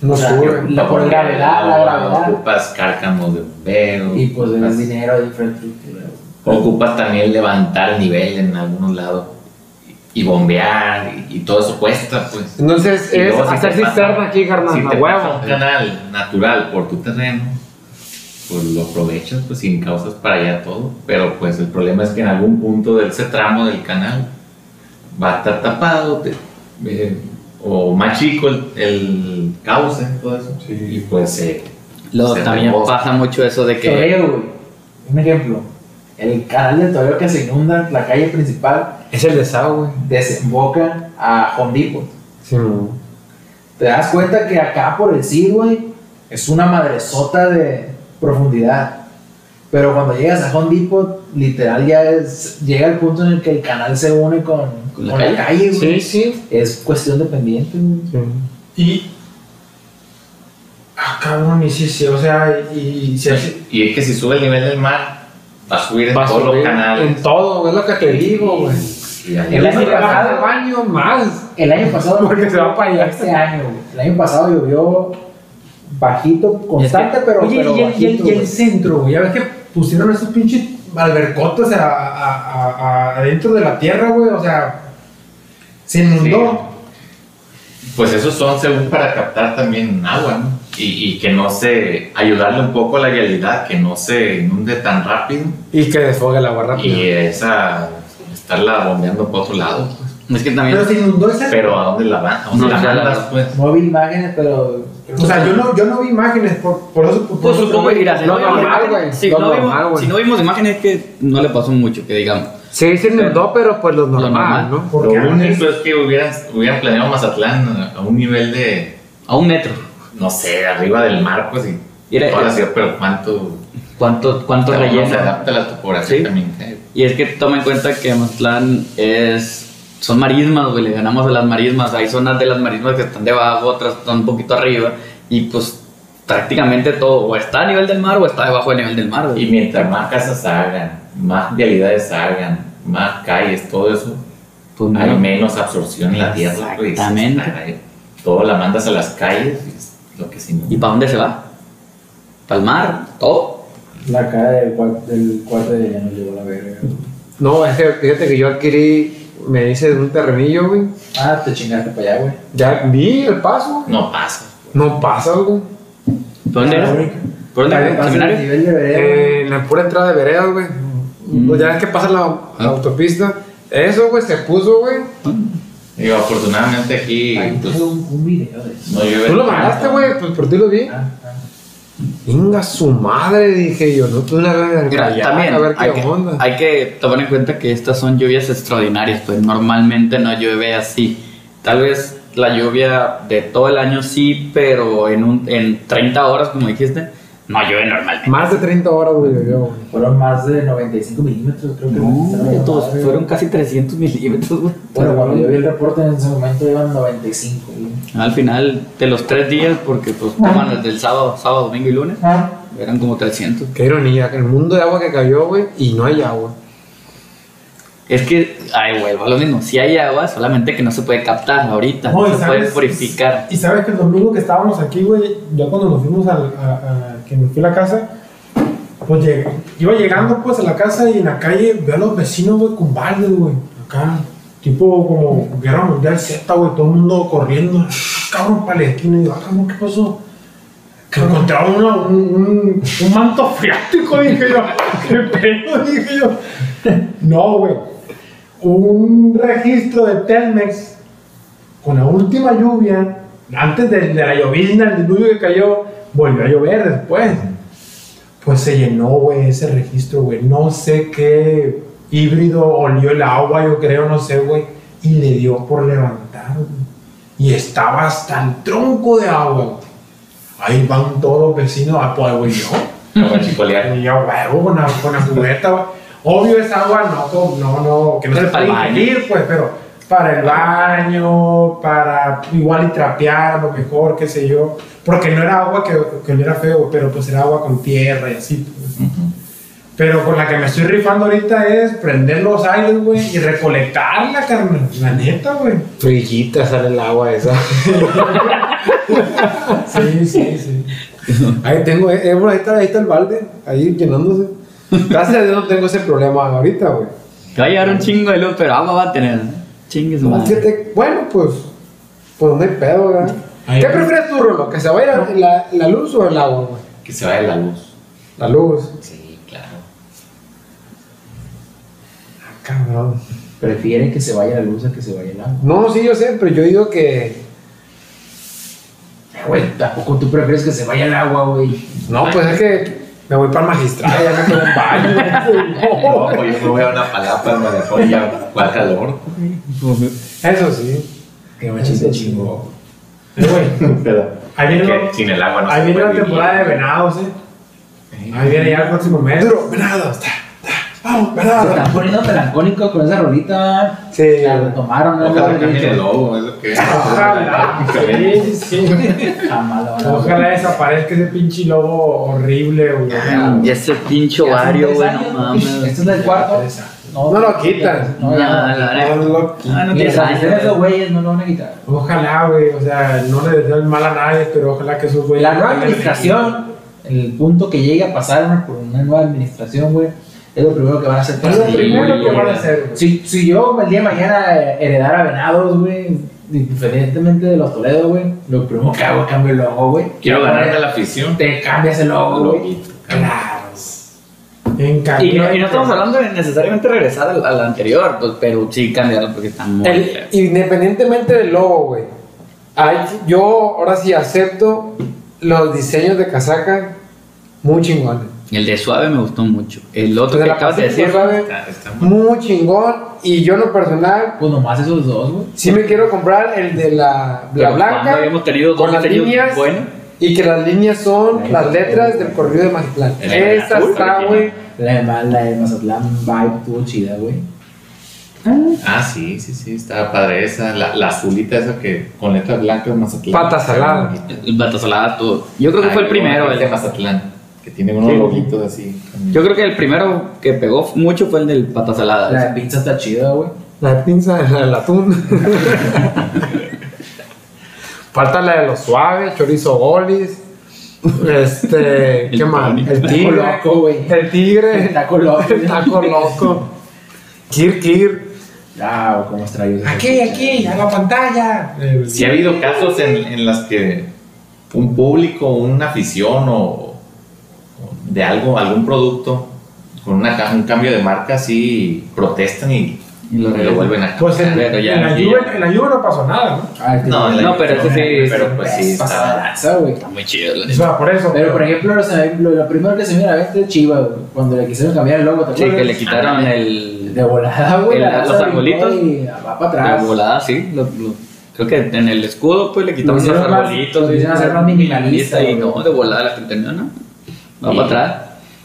No O sea, sube. la- por gravedad, la gravedad. Ocupas cárcamos de bombeo. Y pues ocupas- el dinero de infraestructura. Ocupas también levantar nivel en algunos lados y bombear y, y todo eso cuesta, pues. Entonces, Y es luego si hacer pasa- cisterna aquí, carnal. Si te pasa un canal natural por tu terreno, pues lo aprovechas, pues sin causas para allá todo. Pero pues el problema es que en algún punto de ese tramo del canal va a estar tapado te- eh, o más chico el, el cauce, todo eso. Y pues eh, se también pasa mucho eso de que. Güey. Un ejemplo. El canal de que se inunda, la calle principal, Es el desagüe. desemboca a Home Depot. Sí, no. Te das cuenta que acá por el CID, güey, es una madresota de profundidad. Pero cuando llegas a Home Depot, literal ya es, llega el punto en el que el canal se une con, Con con la la, calle, güey. Sí, sí. Es cuestión de pendiente, güey. sí. Y. Ah, cabrón, y sí, sí, o sea, Y es que si sube el nivel del mar, va a subir en todos los canales. En todo, es lo que te digo, güey. El año pasado- al baño más. El año pasado. Porque se va para allá. Este año, güey. El año pasado llovió bajito, constante, pero. Oye, pero y, el, y el- bajito, y el güey. centro, güey. Ya ves que pusieron esos pinches albercotas a, a, a- a- adentro de la tierra, güey. O sea, se inundó. Pues esos son según para captar también agua, ¿no? Y, y que no se, ayudarle un poco a la realidad, que no se inunde tan rápido Y que desfogue el agua rápido. y esa, estarla bombeando por otro lado, pues. Es que también. Pero se inundó ese. Pero ¿a dónde la van? ¿A dónde No, la mandas, pues? No vi imágenes, pero. O sea, yo no, yo no vi imágenes, por, por eso. por Pues supongo que irás. Lo normal, güey. Si, Lo no vimos- normal, güey. si no vimos imágenes, es que no le pasó mucho, que digamos. Sí, se inundó, pero pues lo normal, normal. ¿no? Lo único es que hubieran, hubieran planeado Mazatlán a un nivel de, A un metro. No sé, arriba del mar, pues, y Mira, toda la ciudad, pero cuánto, ¿Cuánto, cuánto relleno? se adapta la topografía Sí. también. eh. Y es que toma en cuenta que Mazatlán es. Son marismas, güey, le ganamos a las marismas. Hay zonas de las marismas que están debajo, otras están un poquito arriba. Y pues prácticamente todo, o está a nivel del mar o está debajo del nivel del mar, güey. Y mientras más casas hagan, más vialidades hagan, más calles, todo eso, Pues, hay no. menos absorción en la tierra. Exactamente. ay, todo la mandas a las calles lo que sí. ¿Y para dónde se va? ¿Para el mar? Todo. La cara del, del cuarto de ya no llegó a la verga. No, es que fíjate que yo adquirí, me hice de un terrenillo, güey. Ah, te chingaste para allá, güey. Ya vi el paso. No pasa. No pasa, güey. ¿Por dónde Ah, era? ¿Por dónde era? el ¿Seminario? nivel de vereda, güey. Eh, en la pura entrada de veredas, güey. Mm. Pues ya ves que pasa la, la Ah. autopista. Eso, güey, se puso, güey. Digo, afortunadamente aquí pues, tengo un, un video de eso. no llueve. Tú lo mandaste, güey, pues por ti lo vi. Ah, ah. Venga, su madre, dije yo. No tuve una callar, también a ver qué hay que, onda. hay que tomar en cuenta que estas son lluvias extraordinarias, pues normalmente no llueve así. Tal vez la lluvia de todo el año sí, pero en, un, en 30 horas, como dijiste, No llueve normalmente. Más de 30 horas, güey, llovió. Fueron más de 95 milímetros, creo que No, todos madre, fueron casi 300 milímetros, güey. Bueno, cuando yo vi el reporte en ese momento iban 95, güey. Al final de los tres días, porque pues toman desde el sábado, sábado, domingo y lunes, eran como 300. Qué ironía, que el mundo de agua que cayó, güey, y no hay agua. Es que, ay, güey, va lo mismo. Si hay agua, solamente que no se puede captar ahorita, No, se sabes- puede purificar. Y sabes que el domingo que estábamos aquí, güey, ya cuando nos fuimos al- a, a- que me fui a la casa, pues llegué- iba llegando pues a la casa y en la calle veo a los vecinos, güey, con baldes, güey, acá, tipo como guerra mundial Z, güey, todo el mundo corriendo, cabrón, esquina, y digo, ah, cabrón, ¿qué pasó? Que un, un, un manto freático, dije yo, qué pedo, dije yo. No, güey, un registro de Telmex con la última lluvia, antes de, de la llovizna, el diluvio que cayó, volvió a llover después. Pues se llenó, güey, ese registro, güey. No sé qué híbrido olió el agua, yo creo, no sé, güey. Y le dio por levantar, güey. Y estaba hasta el tronco de agua, güey. Ahí van todos los vecinos, ah, pues, güey, yo. Y yo, huevo, con la, con la cubeta, güey. Obvio es agua, no, no, no, que no se Para puede ingerir, pues, pero para el baño, para igual y trapear, a lo mejor, qué sé yo. Porque no era agua que, que no era feo, pero pues era agua con tierra y así. pues. Pero con la que me estoy rifando ahorita es prender los aires, güey, y recolectarla, carnal. La neta, güey. Frillita sale el agua esa. Sí, sí, sí. Ahí tengo, eh, eh, bueno, ahí está, ahí está el balde, ahí llenándose. Gracias a Dios no tengo ese problema ahorita, güey. Te va a llevar un chingo de luz, pero agua va a tener. No, Bueno, pues, pues no hay pedo, ¿verdad? Ahí ¿Qué va. prefieres tú, Rolo? ¿Que se vaya la, la luz o el agua, güey? Que se vaya la luz. La luz. Sí, claro. Ah, cabrón. Prefiere que se vaya la luz a que se vaya el agua. No, sí, yo sé, pero yo digo que. Eh, Güey, tampoco tú prefieres que se vaya el agua, güey. No, pues es que me voy para el magistral, ya me quedo en baño. No, yo me voy a una palapa, me dejó ya cuál calor. Eso sí. Que me chiste chingo. Eh, Pero ahí viene, que lo- sin el agua no ahí viene la temporada de venados, eh. Ahí viene ya el próximo mes. Duro, venados. ta, Se están poniendo melancónicos con esa rolita. Sí. La retomaron, ¿no? Ojalá el que Ojalá. Sí, sí. Jamás lo van a Ojalá desaparezca ese pinche logo horrible, güey. Y ese pinche ovario, güey, no mames. Este es el cuarto. No lo quitan. No, ya No, la. No, lo- Ah, no aficiones de sentido. güeyes no lo van a quitar. Ojalá, güey. O sea, no le deseo el mal a nadie, pero ojalá que esos güeyes. La nueva administración, el punto que llegue a pasar por una nueva administración, güey, es lo primero que van a hacer. Es lo primero que van a hacer. Si, si yo el día de mañana eh, heredara venados, güey, independientemente de los Toledo, güey, lo primero que hago es cambio el logo, güey. Quiero ganarme la afición. Te cambias el logo, güey. Claro. Y no, y no estamos hablando de necesariamente regresar al, al anterior, pues, pero sí cambiarlo porque está muy El- independientemente del logo, güey. Yo ahora sí acepto los diseños de casaca muy chingones. El de suave me gustó mucho. El otro que acabas de decir, Suave, Está, está muy- muy chingón. Y yo en lo personal, Pues nomás esos dos, güey. sí me quiero comprar el de la, la blanca. habíamos tenido dos con las diseños líneas buenos. Y que las líneas son las letras del corrido de Mazatlán. Azul, está, güey. La de, Ma- la de Mazatlán Vibe estuvo chida, güey. Ah, sí, sí, sí, estaba padre esa. La, la azulita esa que con letras blancas Mazatlán. Pata salada. El Batasalada todo. Yo creo que fue el primero. El de Mazatlán. Que tiene unos Sí. loguitos así. yo creo que el primero que pegó mucho fue el del Patasalada. La de pizza está chida, güey. La pinza, el atún. Falta la de los suaves, chorizo golis. Este, ¿qué El más? El Taco tigre. loco, güey. El tigre. El taco loco. El taco loco. Kir Kir. Ah, cómo extraño ese Aquí, aquí, a la pantalla. Sí ha habido casos en, en las que un público, una afición o de algo, algún producto con una, ca- un cambio de marca sí protestan y, Y lo lo vuelven a Pues en, Pero ya, en la sí, Juve, en la Juve no pasó nada, ¿no? Ah, que- No, en la- No, pero eso sí. Pero pues sí, de está. lanza, güey. Está muy chido. la O sea, por eso. Pero por ejemplo, lo, lo- lo primero que se me viene a la es Chivas, güey. Cuando le quisieron cambiar el logo, ¿te Sí, acuerdas? que le quitaron el. De volada, güey. El- los arbolitos. Y va para De atrás. volada, sí. lo- lo- creo que en el escudo, pues le quitaron Lo los arbolitos. lo hicieron hacer más minimalista, Y no, de volada la gente no, no. Va Y- para atrás.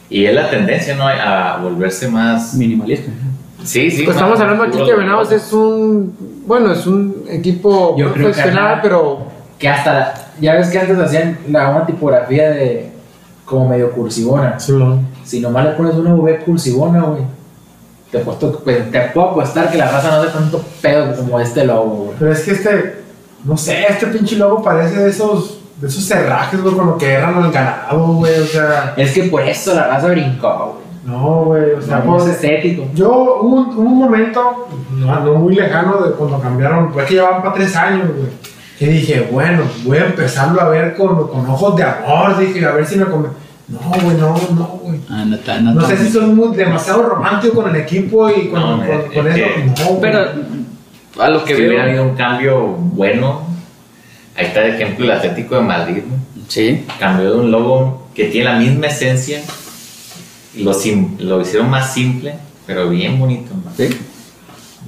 Y es la tendencia, ¿no? A volverse más. Minimalista. Sí, sí. Pues estamos hablando aquí que Venados es un. Bueno, es un equipo Yo creo que profesional, ajá. pero. Que hasta, la- ya ves que antes hacían la, una tipografía de como medio cursivona. Si nomás le pones una V cursivona, güey, te, apuesto- pues, te puedo apostar que la raza no hace tanto pedo como este logo, güey. Pero es que este, no sé, este pinche logo parece de esos, de esos cerrajes, güey, con lo que eran al ganado, güey, o sea, Es que por eso la raza brincó, güey. no, güey, o sea, No, pues, es estético. yo hubo un, un momento, no, no muy lejano, de cuando cambiaron, fue que llevaban para tres años, güey, y dije, bueno, voy a empezarlo a ver con, con ojos de amor, dije, a ver si me come. No, güey, no, no, güey. Ah, no está, no No sé si soy muy, demasiado romántico con el equipo y con, No, con- es con que- eso. No, güey. Pero a lo que hubiera veo. habido un cambio bueno, ahí está el ejemplo el Atlético de Madrid, ¿no? Sí. cambió de un logo que tiene la misma esencia, lo, sim- lo hicieron más simple, pero bien bonito. ¿no? Sí.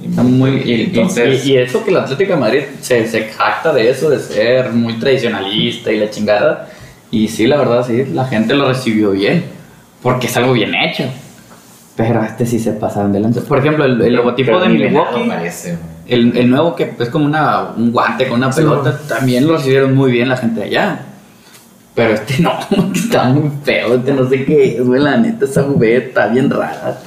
Y Está muy, y, y- entonces, y- y eso que el Atlético de Madrid se, se jacta de eso, de ser muy tradicionalista y la chingada. Y sí, la verdad, sí, la gente lo recibió bien, porque es algo bien hecho. Pero este sí se pasaron de lanza. Por ejemplo, el, el logotipo pero de Milwaukee, parece, el, el nuevo que es como una, un guante con una Sí, pelota, también lo recibieron muy bien la gente de allá. Pero este no, está muy feo, este no sé qué es, güey, la neta, esa V está bien rara.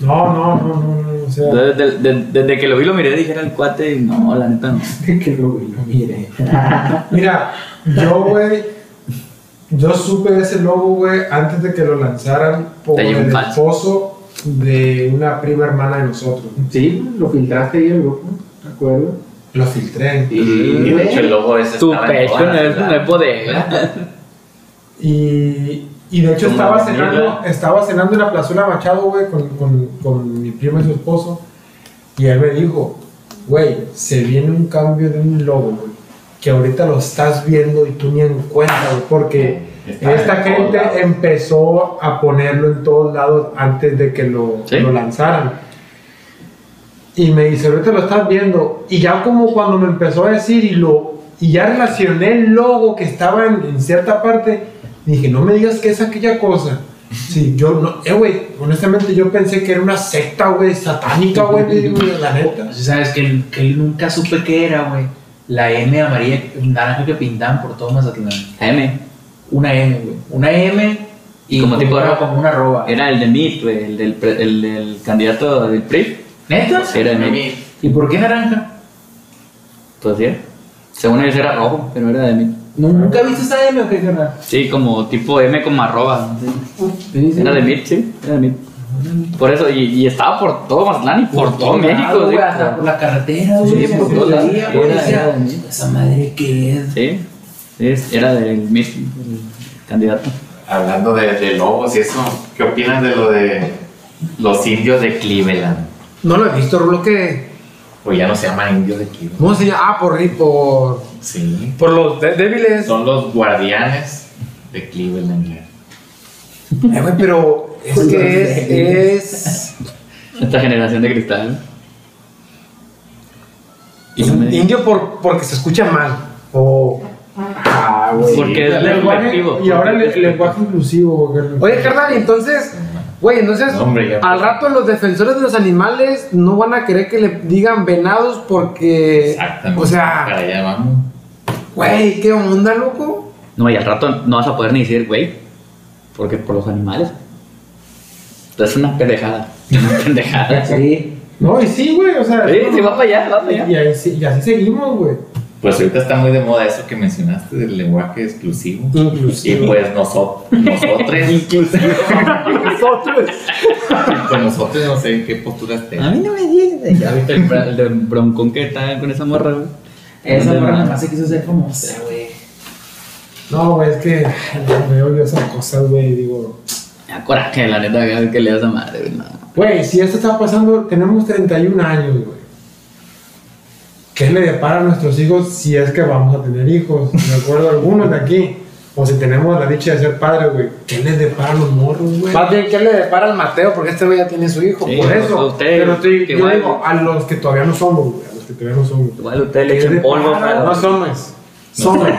No, no, no, no, no, o sea. Desde, desde- desde que lo vi, lo miré, dije era el cuate, y no, la neta no. que lo, lo mire. Mira, yo, güey, yo supe de ese logo, güey, antes de que lo lanzaran por el esposo de una prima hermana de nosotros. Sí, lo filtraste ahí el grupo, ¿de acuerdo? Lo filtré. Y, y de hecho el logo ese Tu estaba en pecho todas no es, no ciudades. es bodega. Y, y de hecho estaba cenando, estaba cenando en la plazuela Machado, güey, con, con, con mi prima y su esposo. Y él me dijo, güey, se viene un cambio de un logo, güey. Que ahorita lo estás viendo y tú ni en cuenta, güey. Porque Está esta gente lados. empezó a ponerlo en todos lados antes de que lo, Sí. lo lanzaran. Y me dice, ahorita lo estás viendo. Y ya como cuando me empezó a decir y lo y ya relacioné el logo que estaba en, en cierta parte, dije, no me digas que es aquella cosa. Sí, yo no, eh, güey, honestamente yo pensé que era una secta, güey, satánica, güey, la neta. Sabes que, él- que él nunca supe qué era, güey. La M amarilla, naranja que pintaban por todo Mazatlán. M. Una M, güey. Una M y Como tipo una- arroba. como una arroba. Era el de MIT, güey, el del, pre- el del candidato del PRI. ¿Neta? Era de MIT. ¿Y por qué naranja? Pues sí. Según ellos era rojo, pero era de MIT. ¿Nu- ¿Nunca viste esa M o qué, carnal? Sí, como tipo M como arroba. sí. Era de MIT, sí, era de MIT. Por eso, y, y estaba por todo Mazatlán y por, todo todos México. sí, güey, hasta por la carretera, güey. Sí, por todos veía, lados. Era- era de mí. Esa madre que es. Sí, es- era del MIT, el candidato. Hablando de, de lobos y eso, ¿qué opinas de lo de los indios de Cleveland? No lo he visto, Rulo, que. Pues ya no se llaman indios de Cleveland. ¿Cómo se llama? Ah, por, por, Sí. por los de- débiles. Son los guardianes de Cleveland. ya. Eh, güey, pero es que es. es Esta generación de cristal. Indio por, porque se escucha mal. O. Ah, güey. Porque es Lenguaje- y ahora el es lenguaje inclusivo, güey. Oye, carnal, y entonces. Güey, entonces. No, hombre, ya. Al rato los defensores de los animales no van a querer que le digan venados porque. Exactamente. O sea, Para allá vamos. güey, ¿qué onda, loco? No, y al rato no vas a poder ni decir, güey, porque por los animales. Es una pendejada. Una pendejada. Sí. No, y sí, güey, o sea. Sí, sí, va para allá, va para Y, allá. ahí sí- y así seguimos, güey. Pues ahorita está muy de moda eso que mencionaste del lenguaje exclusivo. Inclusive. Y pues nosotros, nosotros, Nosotros. pues nosotros no sé en qué posturas A tenemos. mí no me digas. Ya viste el, el de broncón que está con esa morra, güey. Esa morra más. nomás se quiso ser famosa, güey. No, güey, es que veo yo esas cosas, güey. Digo, Me coraje, la neta, que le das a madre, güey. no. güey, si esto está pasando, tenemos 31 años, güey. ¿Qué le depara a nuestros hijos si es que vamos a tener hijos? Me acuerdo algunos de aquí. O si tenemos la dicha de ser padres, güey. ¿Qué les depara a los morros, güey? Más bien, ¿qué le depara al Mateo? Porque este güey ya tiene su hijo. Sí, por eso. eso. usted, pero estoy, que yo igual- digo, a los que todavía no somos, güey. A los que todavía no somos. Igual usted le ¿Qué echen polvo, para? No somos. Somos.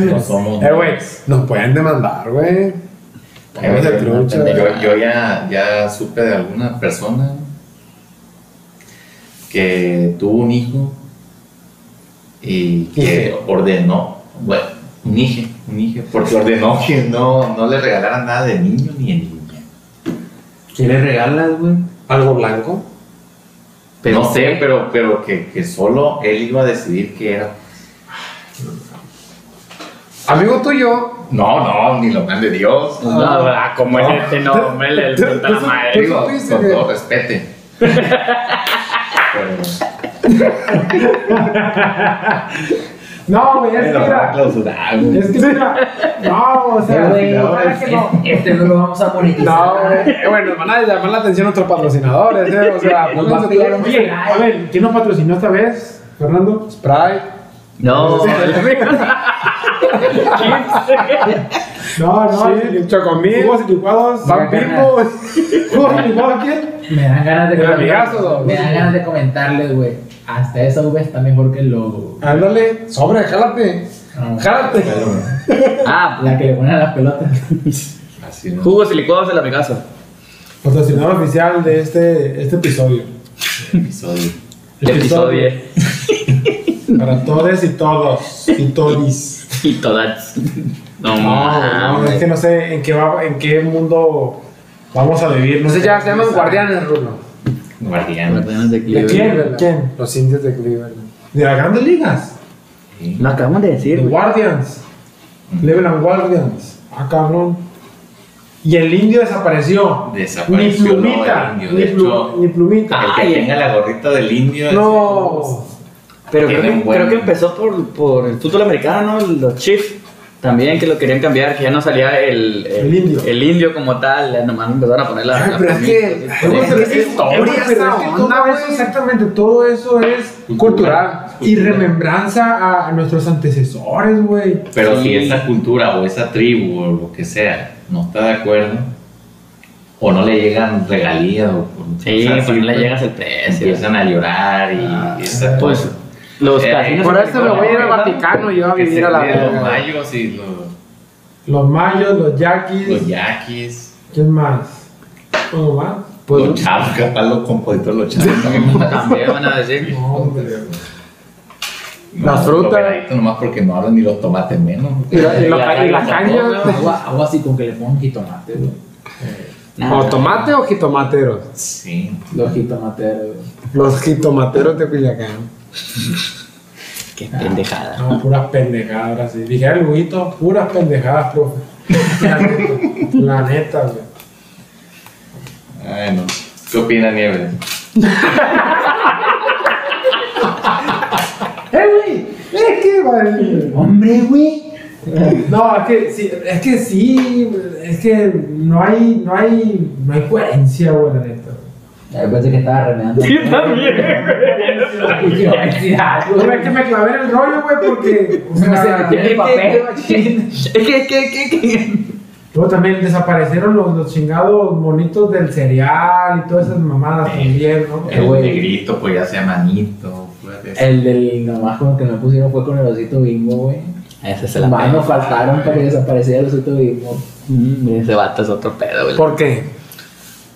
No somos. Eh, güey, nos pueden demandar, güey. Eh, trucha. Yo, yo ya, ya supe de alguna persona que tuvo un hijo y que ordenó, bueno, un hijo, un hijo, porque ordenó que no, no le regalaran nada de niño ni de niña. ¿Qué le regalas, güey? ¿Algo blanco? no sé, pero, pero que, que solo él iba a decidir qué era. Amigo tuyo. No, no, ni lo mande Dios. No, ¿verdad? Como es este nombre, le Tú- falta la madre. Digo, con que- todo respete. pero, No, güey, es a. Es que mira. No, o sea, güey, ojalá que no. Este no lo vamos a monetizar. No, güey. Bueno, nos van a llamar la atención nuestros patrocinadores, ¿eh? O sea, Nos va a pónganse pillar un- Oye, a ver, ¿quién nos patrocinó esta vez? Fernando. Sprite. No, No, no. Sí, Chocomil. Jugos y licuados. Van Bimbo. ¿Jugos y licuados quién? Me dan ganas de El amigazo, Me dan ganas de comentarles, güey. Hasta esa V está mejor que lo. Ándale, sobre, jálate. no, Jálate. ah, la que le ponen a las pelotas. Así, ¿no? jugos y licuados de la Picasso. Patrocinador oficial de este, este episodio. episodio. Episodio. Para todos y todos. Y todis. Y todas. No, No, no, es que no sé en qué, va, en qué mundo vamos a vivir. No sé. ya se llaman guardianes, Rulo. Guardián. Guardianes de ¿De Cleveland. quién? ¿Quién? Los indios de Cleveland. ¿De las grandes ligas? Sí. Lo acabamos de decir, The. Guardians. Cleveland Guardians. Ah, cabrón. Y el indio desapareció. Desapareció, Ni plumita. no, el indio. ni, De plu- hecho, ni plumita. El que Ay, tenga la gorrita del indio. No. Pero creo que, buen- creo que empezó por, por el fútbol americano, ¿no? Los Chiefs. También que lo querían cambiar, que ya no salía el, El indio. El indio como tal, nomás empezaron a poner la. Ay, la pero es que- pero es que- es historia Pero es que onda, todo eso, güey. exactamente, todo eso es Cultural. y remembranza a, nuestros antecesores, güey. Pero Sí. si esa cultura o esa tribu o lo que sea no está de acuerdo, o no le llegan regalías, o, Sí, o sea, pues no le llegas el precio. empiezan a llorar y, y esa Pues. Los Eh, casinos. Por eso me voy a ir al. Vaticano yo a vivir a la los mayos y los, Los mayos, los yaquis. los yaquis, ¿Quién más? ¿Cómo más? Pues- los chavos, capaz los compositores, los chavos también. También van a decir. No, hombre. Las No, frutas. los veladitos nomás porque no hablan ni los tomates menos. Y la, y la- y la caña. Agua, agua así con que le pongan jitomate, güey. ¿O tomate o jitomateros? Sí. Los jitomateros. Los jitomateros de Culiacán. Qué pendejada. No, puras pendejadas, sí. Dije el Huguito, puras pendejadas, profe. La neta, güey. Ay, no. ¿Qué opina Nieves? ¡Eh, güey! Es que, güey. Hombre, güey. No, es que sí, es que sí, es que no hay, no hay, no hay coherencia, güey, la neta. Yo pensé que estaba remedando. Yo también, es que me clavé en el rollo, güey, porque. o Se me sea, en el papel. Es que, que, que. Luego también desaparecieron los, los chingados monitos del cereal y todas esas mamadas también, ¿no? Eh, El güey. negrito, pues ya sea manito. pues, El del nomás como que me pusieron fue con el osito bimbo, güey. Ese se la Más nos pega. faltaron para que desapareciera el osito bimbo. Mm, Ese vato es otro pedo, güey. ¿Por qué?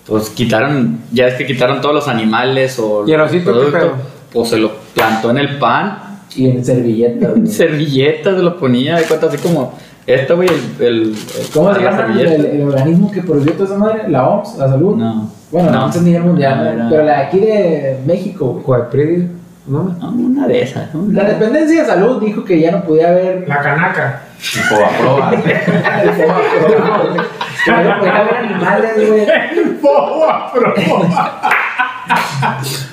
Pues quitaron, ya es que quitaron todos los animales o ¿Y el osito productos, pedo? pues se lo plantó en el pan, Y en servilletas, en güey. servilletas se lo ponía, de cuenta así como esto, güey, el, el, el- ¿Cómo se la llama el, servilleta. el organismo que prohibió toda esa madre? ¿La OMS? ¿La salud? No. Bueno, la No. OMS es nivel mundial, No, pero la de aquí de México, güey. ¿no? No, una de esas. ¿no? La dependencia de salud dijo que ya no podía haber. La canaca. el foma pro, güey. Haber animales, güey.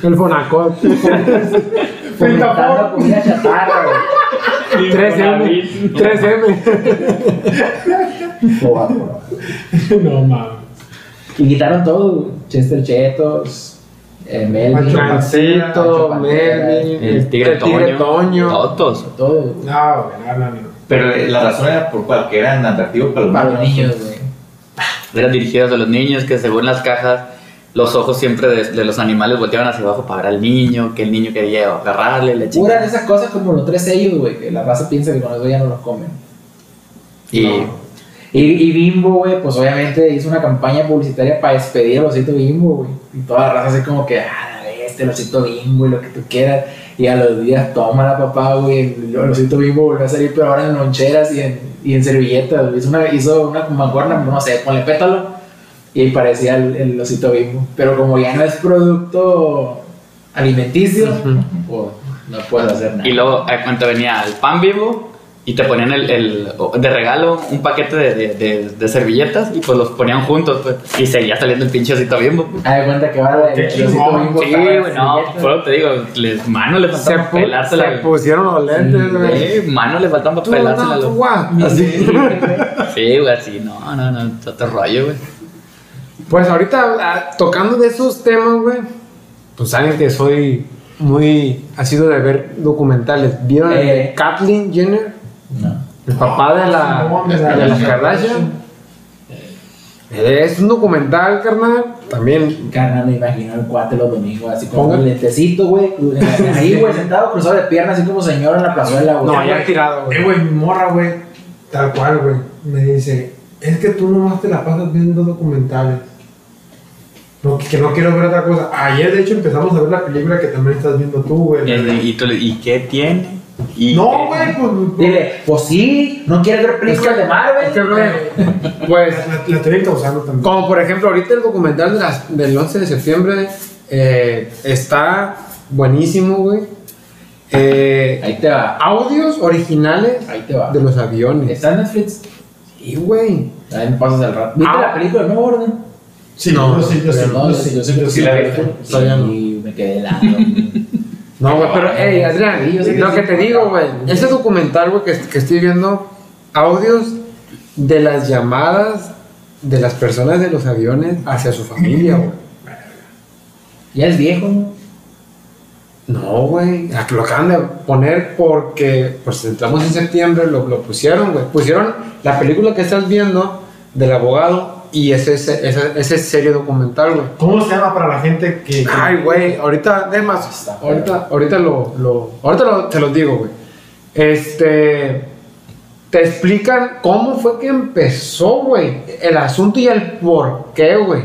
El Fonacot. Fomentando comida chatarra, güey. 3M. 3M. Foma pro. No mames. Y quitaron todo. Chester Chetos, eh, Melvin, Pantera, Melvin, El tigre, Tigre Toño. Toño. Todos. todo, güey. No, no, no, no. Pero eh, la razón era por cual, que eran atractivos para los Para los niños. niños, güey. Eran dirigidos a los niños que según las cajas los ojos siempre de, de los animales volteaban hacia abajo para ver al niño, que el niño quería agarrarle, chingada. de esas cosas como los tres sellos, güey, que la raza piensa que con eso ya no los comen. Y Y, y Bimbo, güey, pues obviamente hizo una campaña publicitaria para despedir al osito Bimbo, güey. Y toda la raza así como que, ah, este, el osito Bimbo y lo que tú quieras. Y a los días, toma la papá, güey. El osito Bimbo volvió a salir, pero ahora en loncheras y en, y en servilletas. güey. Hizo una, hizo una mancuerna, no sé, ponle pétalo. Y parecía el, el osito Bimbo. Pero como ya no es producto alimenticio, pues no puedes hacer nada. Y luego, cuenta venía el pan vivo y te ponían el, el- de regalo un paquete de, de, de- de servilletas y pues los ponían juntos, pues. Y seguía saliendo el pinche osito bimbo. pues. Haz de cuenta que ahora el, el osito chingón. Bimbo Sí, güey, no, eso te digo, les, mano le faltaba pu- pelársela. se pusieron los lentes, güey. Sí, mano le faltaba Tú, pelársela. no, guau. Así. Sí, güey, así, no, no, no, todo rollo, güey. Pues ahorita ah, tocando de esos temas, güey, pues saben que soy muy asido de ver documentales. ¿Vieron el de Eh. Kathleen Jenner? No. El papá de la No, de, de la- las Kardashian. Es un documental, carnal. También. Carnal, me imagino el cuate los domingos, así con Ponga- un lentecito, güey. Ahí, güey, sentado cruzado de piernas, así como señor en la plazuela, güey. No, ya tirado, Eh, güey. güey, mi morra, güey, tal cual, güey, me dice, es que tú nomás te la pasas viendo documentales. No, que no quiero ver otra cosa. Ayer, de hecho, empezamos a ver la película que también estás viendo tú, güey. ¿Y, y ¿y qué tiene? ¿Y No, qué- güey, pues... pues, Dile, pues sí, no quieres ver películas de Marvel. Es que, güey, pues, La, la estoy causando también. como por ejemplo, ahorita el documental de las- del 11 de septiembre eh, está buenísimo, güey. Eh, Ahí te va, audios originales ahí te va. de los aviones. ¿Está en Netflix? Sí, güey. Ahí me pasas el rato. ¿Viste Ah. la película de Nuevo Orden? Sí, No, yo sí, yo sí, yo yo yo yo sí. Que te digo, güey, ese documental, güey, que, que estoy viendo, audios de las llamadas de las personas de los aviones hacia su familia, güey. ya es viejo, ¿no? No, güey, lo acaban de poner porque, pues entramos en septiembre, lo, lo pusieron, güey. Pusieron la película que estás viendo del abogado y ese, ese, ese, serie documental, güey. ¿Cómo se llama para la gente que... que- Ay, güey, ahorita, además, ahorita, ahorita lo, lo, ahorita lo, te los digo, güey. Este, te explican cómo fue que empezó, güey, el asunto y el por qué, güey.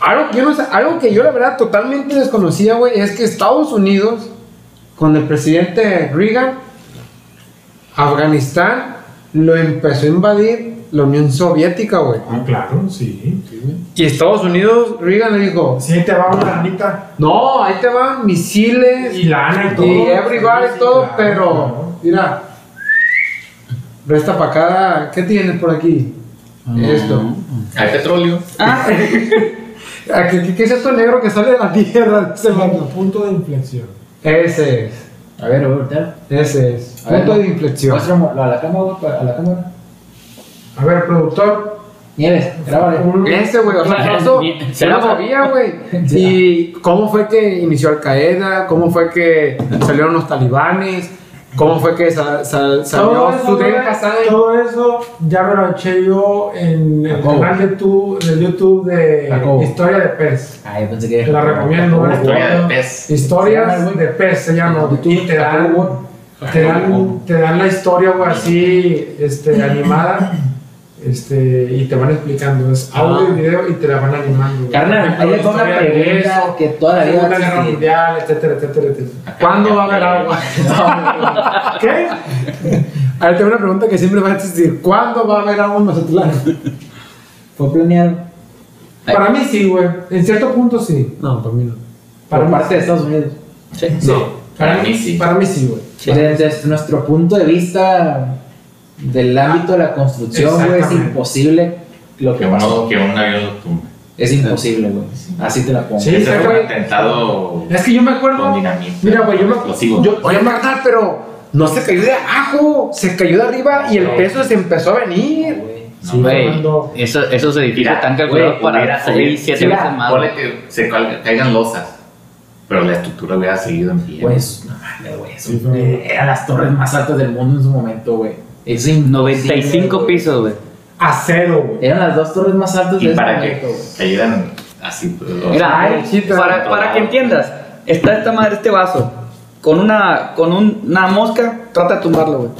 Algo, que yo no sé- algo que yo la verdad totalmente desconocía, güey, es que Estados Unidos, con el presidente Reagan, Afganistán lo empezó a invadir la Unión Soviética, güey. Ah, claro, sí. Y Estados Unidos, Reagan le dijo, Sí, ahí te va una ranita. no, ahí te van misiles Y lana y todo. y everybody Sí, y todo, claro, pero claro. mira, resta para cada, ¿qué tienes por aquí? Esto. Hay petróleo. Ah, ¿qué, qué- qué es esto negro que sale de la tierra? Como punto de inflexión. ese es, A ver, a ver, ese es, A ver, punto de mu- inflexión. A la cámara, a la cámara. A ver, productor. Nieves, grábale. Ese, güey, o sea, eso Será no sabía, güey. Y cómo fue que inició Al Qaeda, cómo fue que salieron los talibanes, cómo fue que sa- sa- salió eso, Hassan. todo eso ya me lo eché yo en el canal de YouTube, del YouTube de. Historia de Pez. Ay, pensé que. Te la recomiendo, güey. Historia de pez. Historias de Pez se llama. Y te dan, te dan, te dan la historia, güey, así este, animada. Este, y te van explicando. Es audio y video y te la van animando. Carnal, ahí les va una pregunta eso, que toda la Segunda Guerra. Mundial, etcétera, etcétera, etcétera. ¿Cuándo va a haber agua? ¿Qué? A ver, tengo una pregunta que siempre va a existir. ¿Cuándo va a haber agua en Mazatlán? Fue planeado. Para mí sí, güey. En cierto punto sí. No, para mí no. Para Por parte de Estados Unidos. Sí. Sí. Para mí sí. Para mí sí, güey. Desde, desde nuestro punto de vista del ámbito de la construcción, güey, es imposible lo que Que, pasó. uno, que un avión lo tumbe. Es imposible, güey. Así te la pongo. Sí, Ese fue atentado Es que yo me acuerdo. con dinamita. Mira, güey, yo me Explosivo. yo- Oye, Magdal, pero no se cayó de abajo, se cayó de arriba y el peso se empezó a venir. güey. Sí, Güey, eso, esos edificios están calculados para hubiera- 6, 7 mira, veces más. Ponle que se caigan losas. Pero la estructura hubiera seguido en pie. Pues, no mames, güey. eso, Sí, fue- eh, Eran las torres más altas del mundo en su momento, güey. Es imposible, 95 güey. pisos, güey. Acero, güey. Eran las dos torres más altas de y ese para güey. cayeran Así, pues, Mira, Ay, sí, para, para que entiendas, está esta madre, este vaso, con una, con un- una mosca, trata de tumbarlo, güey.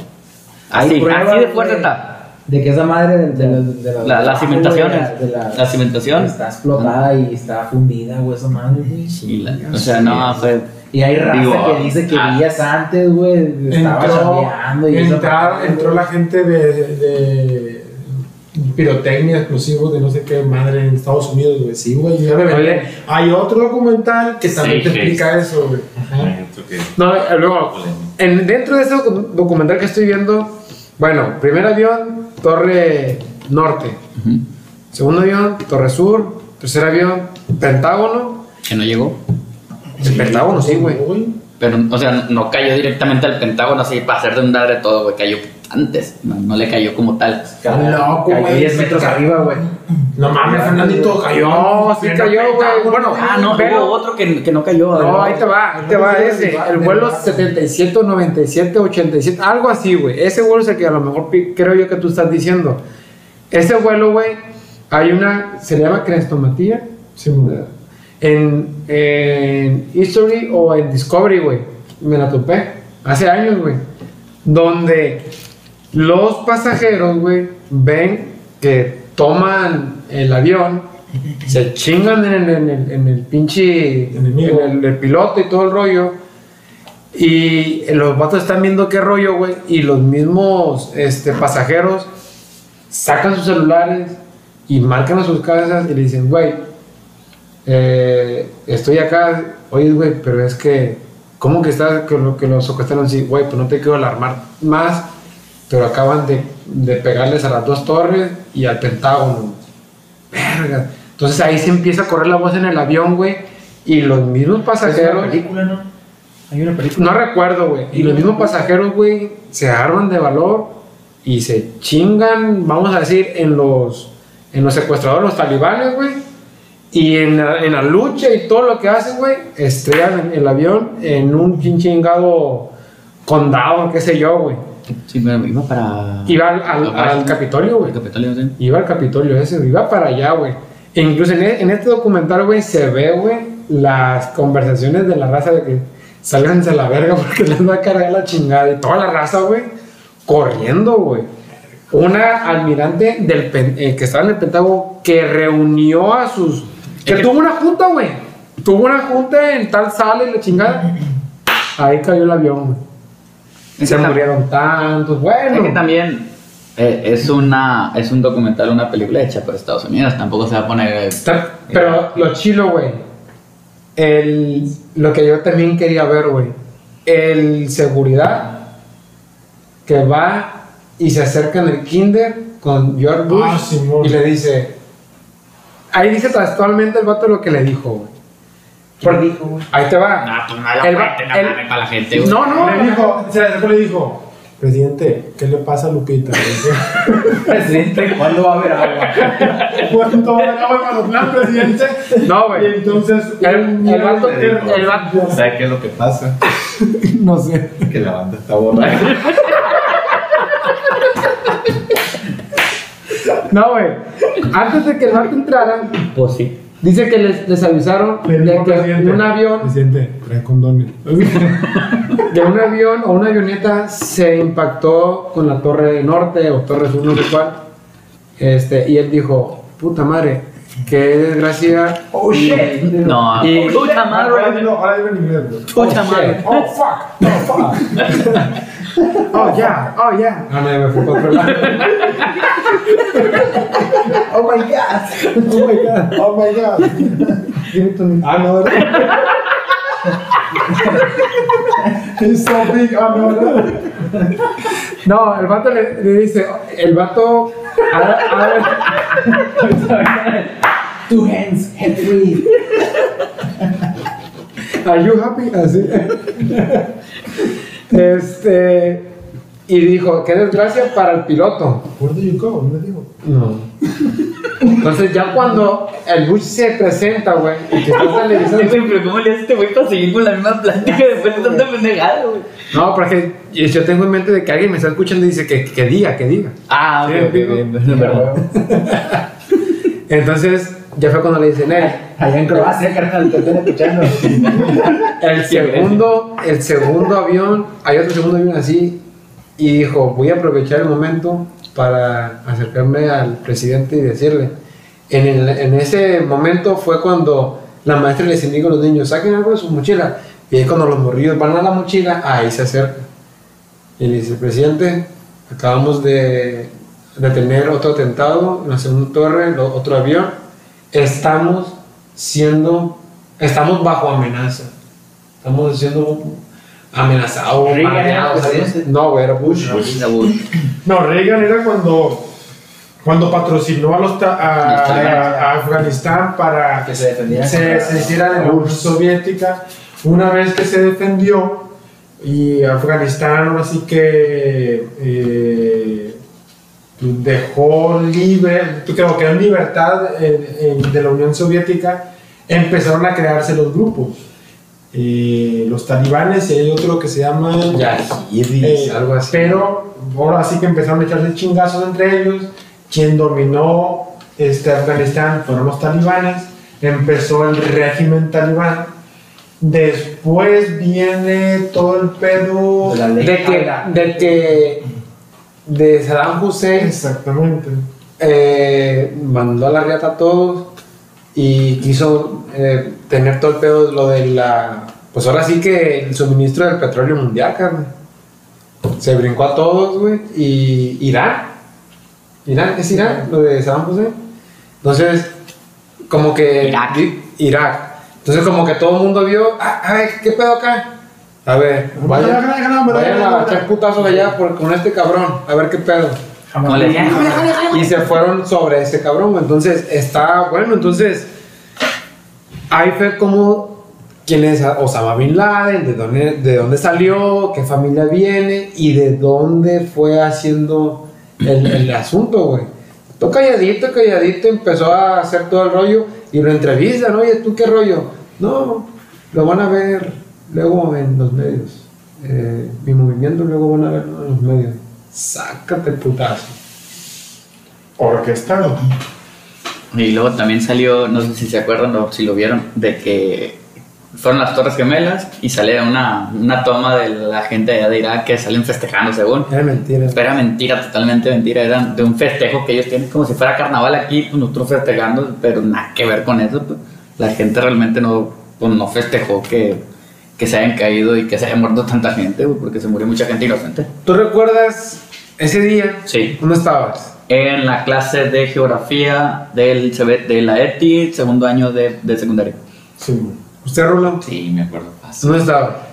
Así, Prueba, así de fuerte está. De que esa madre de, de, la- de la, La- las de cimentaciones. de la- La cimentación. Está explotada y está fundida, güey, esa madre. Sí, la- o sea, no, fue. Y hay raza Digo, que dice que ah. días antes, güey, estaba Entró, y entrar- entró la gente de, de pirotecnia, explosivos, de no sé qué madre en Estados Unidos, güey. Sí, güey. Hay otro documental que también Sí, te explica eso, güey. No, luego, en, dentro de ese docu- documental que estoy viendo, bueno, primer avión, Torre Norte. Segundo avión, Torre Sur. Tercer avión, Pentágono. Que no llegó. El Pentágono, sí, güey. Pero, o sea, no cayó directamente al Pentágono así para hacer de un de todo, güey. Cayó antes. No, no le cayó como tal. Cayó- loco, cayó güey, 10 sí, metros ca- arriba, güey. No mames, Fernandito cayó. No, sí cayó, güey. Bueno, Ah, no, Pero- hubo otro que, que no cayó. No, ahí te va, ahí te va ese. El vuelo 77, 97, 87, algo así, güey. Ese vuelo es el que a lo mejor creo yo que tú estás diciendo. Ese vuelo, güey, hay una, se le llama crestomatía. Sí, güey. En, en History o en Discovery, güey. Me la topé. Hace años, güey. Donde los pasajeros, güey, ven que toman el avión, se chingan en el, en el, en el pinche. Enemigo. En el, el piloto y todo el rollo. Y los vatos están viendo qué rollo, güey. Y los mismos este, pasajeros sacan sus celulares y marcan a sus casas y le dicen, güey, eh, estoy acá, oye, güey, pero es que, ¿cómo que está que lo que los secuestraron así? Güey, pues no te quiero alarmar más, pero acaban de, de pegarles a las dos torres y al Pentágono. Verga. Entonces ahí se empieza a correr la voz en el avión, güey, y los mismos Es una pasajeros. película, ¿no? Hay una película. No recuerdo, güey. Y los mismos pasajeros, güey, se arman de valor y se chingan, vamos a decir, en los, en los secuestradores, los talibanes, güey. Y en la, en la lucha y todo lo que hacen, güey, estrellan el avión en un chingado condado, qué sé yo, güey. Sí, pero iba para. Iba al, al, al Capitolio, güey. Capitolio, sí. Iba al Capitolio ese, iba para allá, güey. E incluso en, e- en este documental, güey, se ve, güey, las conversaciones de la raza de que sálganse a la verga porque les va a cargar la chingada. Y toda la raza, güey, corriendo, güey. Una almirante del eh, que estaba en el Pentágono que reunió a sus. Que tuvo una junta, güey. Tuvo una junta en tal sala y la chingada. Ahí cayó el avión, güey. Se que murieron tantos, bueno. Es que también eh, es, una, es un documental, una película hecha por Estados Unidos. Tampoco se va a poner. eh, Está- Pero lo chilo, güey. El, lo que yo también quería ver, güey. El seguridad que va y se acerca en el kinder con George Bush Ah, y le dice. Ahí dice textualmente el vato lo que le dijo, güey. Por- dijo, güey? Ahí te va. Pues no El va- cuente, no el- mames, para la gente, güey. No, no. Le dijo, se le y dijo, presidente, ¿qué le pasa a Lupita? Presidente, ¿cuándo va a haber agua? ¿Cuánto va a haber agua para plan, presidente? No, Y güey. entonces, El, el vato, el vato- ¿Sabe qué es lo que pasa? no sé. Que la banda está borracha. No, güey. Antes de que el vato entrara, Pues sí. dice que les, les avisaron de que presidente, un avión Presidente, trae condones. de un avión o una avioneta se impactó con la torre norte o torre sur, no sé cuál. Este, y él dijo, puta madre, qué desgracia. Oh, Y- shit. No, Y- puta Ahora madre. ahora en inglés. Puta madre. Oh, fuck. Oh, fuck. Oh, yeah, oh, yeah. Ah, me fui para. Oh, my God. Oh, my God. Oh, my God. Give it to me. No, ¿verdad? He's so big. No, ¿verdad? No, el vato le, le dice, el vato. a- a- Two hands, head three. Are you happy? Así. Este. Y dijo, qué desgracia para el piloto. Where do you go? ¿No le digo? No. Entonces ya cuando el Bush se presenta, güey, y que está televisando. pero ¿cómo le hace este güey para seguir con la misma plática después de tanta pendejada, güey? No, porque yo tengo en mente de que alguien me está escuchando y dice que, que diga, que diga. Ah, Sí, ok, ok, digo. bien, es verdad. Entonces ya fue cuando le dicen, eh, Allá en Croacia, carnal, te están escuchando. El segundo, el segundo avión, hay otro segundo avión así, y dijo, voy a aprovechar el momento para acercarme al presidente y decirle, en, el- en ese momento fue cuando la maestra les indica a los niños, saquen algo de su mochila, y es cuando los morrillos van a la mochila, ahí se acerca. Y le dice, presidente, acabamos de, de tener otro atentado en la segunda torre, lo- otro avión, estamos siendo, estamos bajo amenaza. Estamos siendo amenazados. Reagan. No, güey, era Bush. Bush, Bush. No, Reagan era cuando, cuando patrocinó a, los ta- a, a- a Afganistán para Que se se, se hiciera de la Unión Soviética. Una vez que se defendió y Afganistán ahora sí que eh, dejó libre, creo que en libertad en- en- de la Unión Soviética, empezaron a crearse los grupos. Eh, los talibanes y hay otro que se llama Yazidis, eh, algo así. Pero ahora sí que empezaron a echarse chingazos entre ellos. Quien dominó este, Afganistán fueron los talibanes. Empezó el régimen talibán. Después viene todo el pedo. De la ley. de que, de que de Saddam Hussein Exactamente. eh, mandó a la riata a todos y quiso eh, tener todo el pedo lo de la pues ahora sí que el suministro del petróleo mundial carnal. se brincó a todos güey y Irán Irán es Irán lo de Saddam Hussein entonces como que Irak. Irak entonces como que todo el mundo vio ah, a ver qué pedo acá a ver vayan, vayan a echar putazos allá por, con este cabrón a ver qué pedo y se fueron sobre ese cabrón. Entonces, está bueno. Entonces, ahí fue como quién es Osama Bin Laden, de dónde, de dónde salió, qué familia viene y de dónde fue haciendo el, el asunto, güey. Todo calladito, calladito, empezó a hacer todo el rollo y lo entrevistan, oye, ¿tú qué rollo? No, lo van a ver luego en los medios. Eh, mi movimiento luego van a verlo en los medios. Sácate putazo. Orquestado. Y luego también salió, no sé si se acuerdan o si lo vieron, de que fueron las Torres Gemelas y sale una, una toma de la gente allá de Irak que salen festejando, según. Era mentira. Pero era mentira, totalmente mentira. Era de un festejo que ellos tienen como si fuera carnaval aquí, pues nosotros festejando, pero nada que ver con eso. pues. La gente realmente no, pues, no festejó que, que se hayan caído y que se haya muerto tanta gente, pues, porque se murió mucha gente inocente. ¿Tú recuerdas ese día? Sí. ¿Dónde estabas? En la clase de geografía del, CB de la ETI, segundo año de, de secundaria. Sí, güey. ¿Usted, Rulo? Sí, me acuerdo. fácil. ¿Dónde estaba?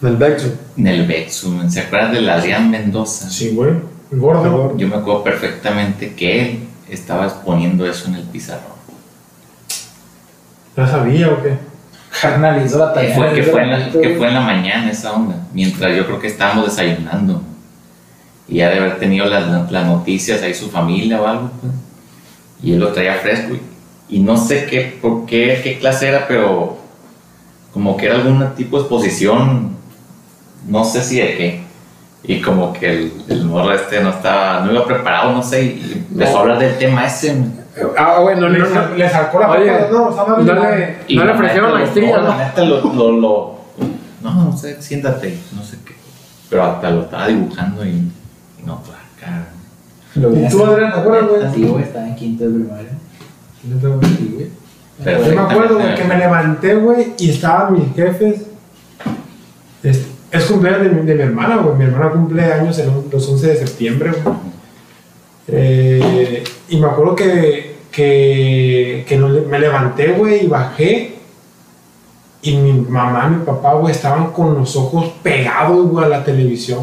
En el Bexu. En el Betsu, ¿se acuerdan del Adrián Mendoza? Sí, güey. El gordo. Yo me acuerdo perfectamente que él estaba exponiendo eso en el pizarrón. ¿Ya sabía o qué? Carnal, hizo la Que tarea. fue, que, fue en la que fue en la mañana esa onda, mientras yo creo que estábamos desayunando. Y ya de haber tenido las, las noticias ahí su familia o algo, pues. Y él lo traía fresco. Y, y no sé qué, por qué, qué clase era, pero como que era algún tipo de exposición, no sé si de qué. Y como que el, el morro este no estaba, no iba preparado, no sé, y empezó a hablar del tema ese. Ah, bueno, Le, no, le sacó la Oye, papa, no, estaba no bien. le, Y no le la ofrecieron maestría, no, ¿no? La neta lo, lo, lo- no, no sé, siéntate, no sé qué. Pero hasta lo estaba dibujando y, y no, pues acá. Lo ¿Y tú. Adrián, te acuerdas, güey? Sí, güey, estaba en quinto de primaria. Güey, sí, güey. Pero Yo me acuerdo, güey, que me levanté, güey, y estaban mis jefes. Es, es cumpleaños de mi, de mi hermana, güey. Mi hermana cumple años en un- los 11 de septiembre, güey. Eh, y me acuerdo que, que, que no me levanté, güey, y bajé. Y mi mamá mi papá, güey, estaban con los ojos pegados, güey, a la televisión.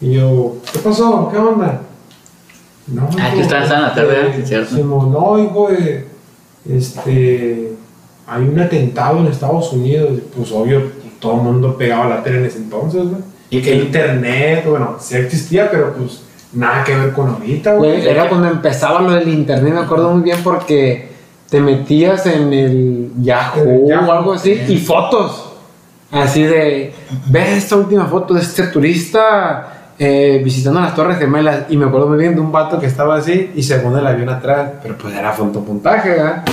Y yo, ¿qué pasó? ¿Qué onda? No, Ah, que estaban en la tarde, este, ¿sí, cierto? Simón, no, hijo, eh, este, hay un atentado en Estados Unidos. Pues obvio, todo el mundo pegaba la tele en ese entonces, güey. Y que internet, bueno, sí existía, pero pues nada que ver con ahorita, güey. Era cuando empezaba lo del internet, me acuerdo muy bien porque te metías en el Yahoo, o algo así y fotos. Así de, ve esta última foto de este turista eh, visitando las Torres Gemelas. Y me acuerdo muy bien de un vato que estaba así y según el avión atrás, pero pues era fotopuntaje, ¿verdad?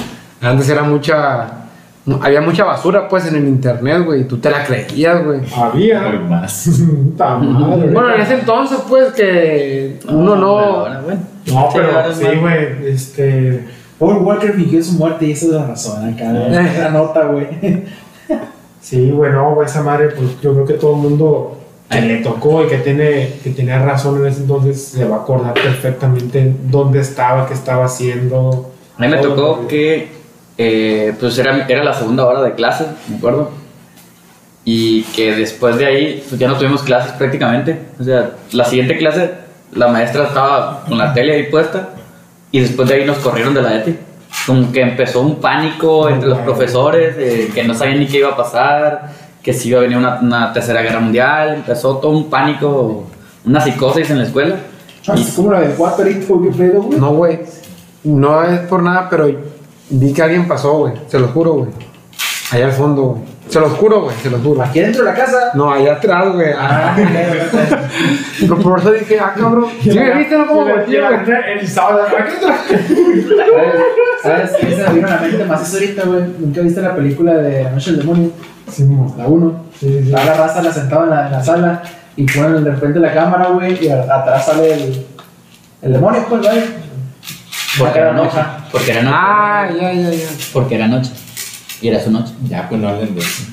Antes era mucha. No, había mucha basura, pues, en el internet, güey. y Tú te la creías, güey. Había. Muy más. Madre. Bueno, en ese entonces, pues, que uno Pero no. ahora, bueno. No, Sí, ahora pero sí, güey. Este. Paul Walker fingió su muerte y esa es la razón acá. La nota, güey. Sí, güey, no, güey, esa madre, pues yo creo que todo el mundo que le tocó y que tiene que tenía razón en ese entonces se va a acordar perfectamente dónde estaba, qué estaba haciendo. A mí me tocó que, eh, pues era, era la segunda hora de clase, me acuerdo. Y que después de ahí, pues ya no tuvimos clases prácticamente. O sea, la siguiente clase, la maestra estaba con la tele ahí puesta. Y después de ahí nos corrieron de la ETI. Como que empezó un pánico entre los profesores, eh, que no sabían ni qué iba a pasar, que si iba a venir una, una tercera guerra mundial. Empezó todo un pánico, una psicosis en la escuela. Es como la del cuatro ahorita, güey, qué pedo, güey. No, güey. No es por nada, pero vi que alguien pasó, güey. Se lo juro, güey. Allá al fondo, güey. Se lo juro, güey. Se lo juro. Aquí dentro de la casa. No, allá atrás, güey. Ah, Pero por eso dije, ah, cabrón. ¿Sí me viste, no? Como volteé, güey. el sábado. ¿a qué te- ¿Sabes? ¿Sabes qué se me vino a la mente más ahorita, güey? ¿Nunca viste la película de La Noche del Demonio? Sí, mo. La 1. Sí, sí. La raza la sentada en la, en la sala y ponen de repente la cámara, güey, y atrás sale el, el demonio, pues, güey. Porque era roja. Porque era noche. Ah, ya, ya, ya. Porque era noche. Y era su noche. Ya, pues no hablen de eso.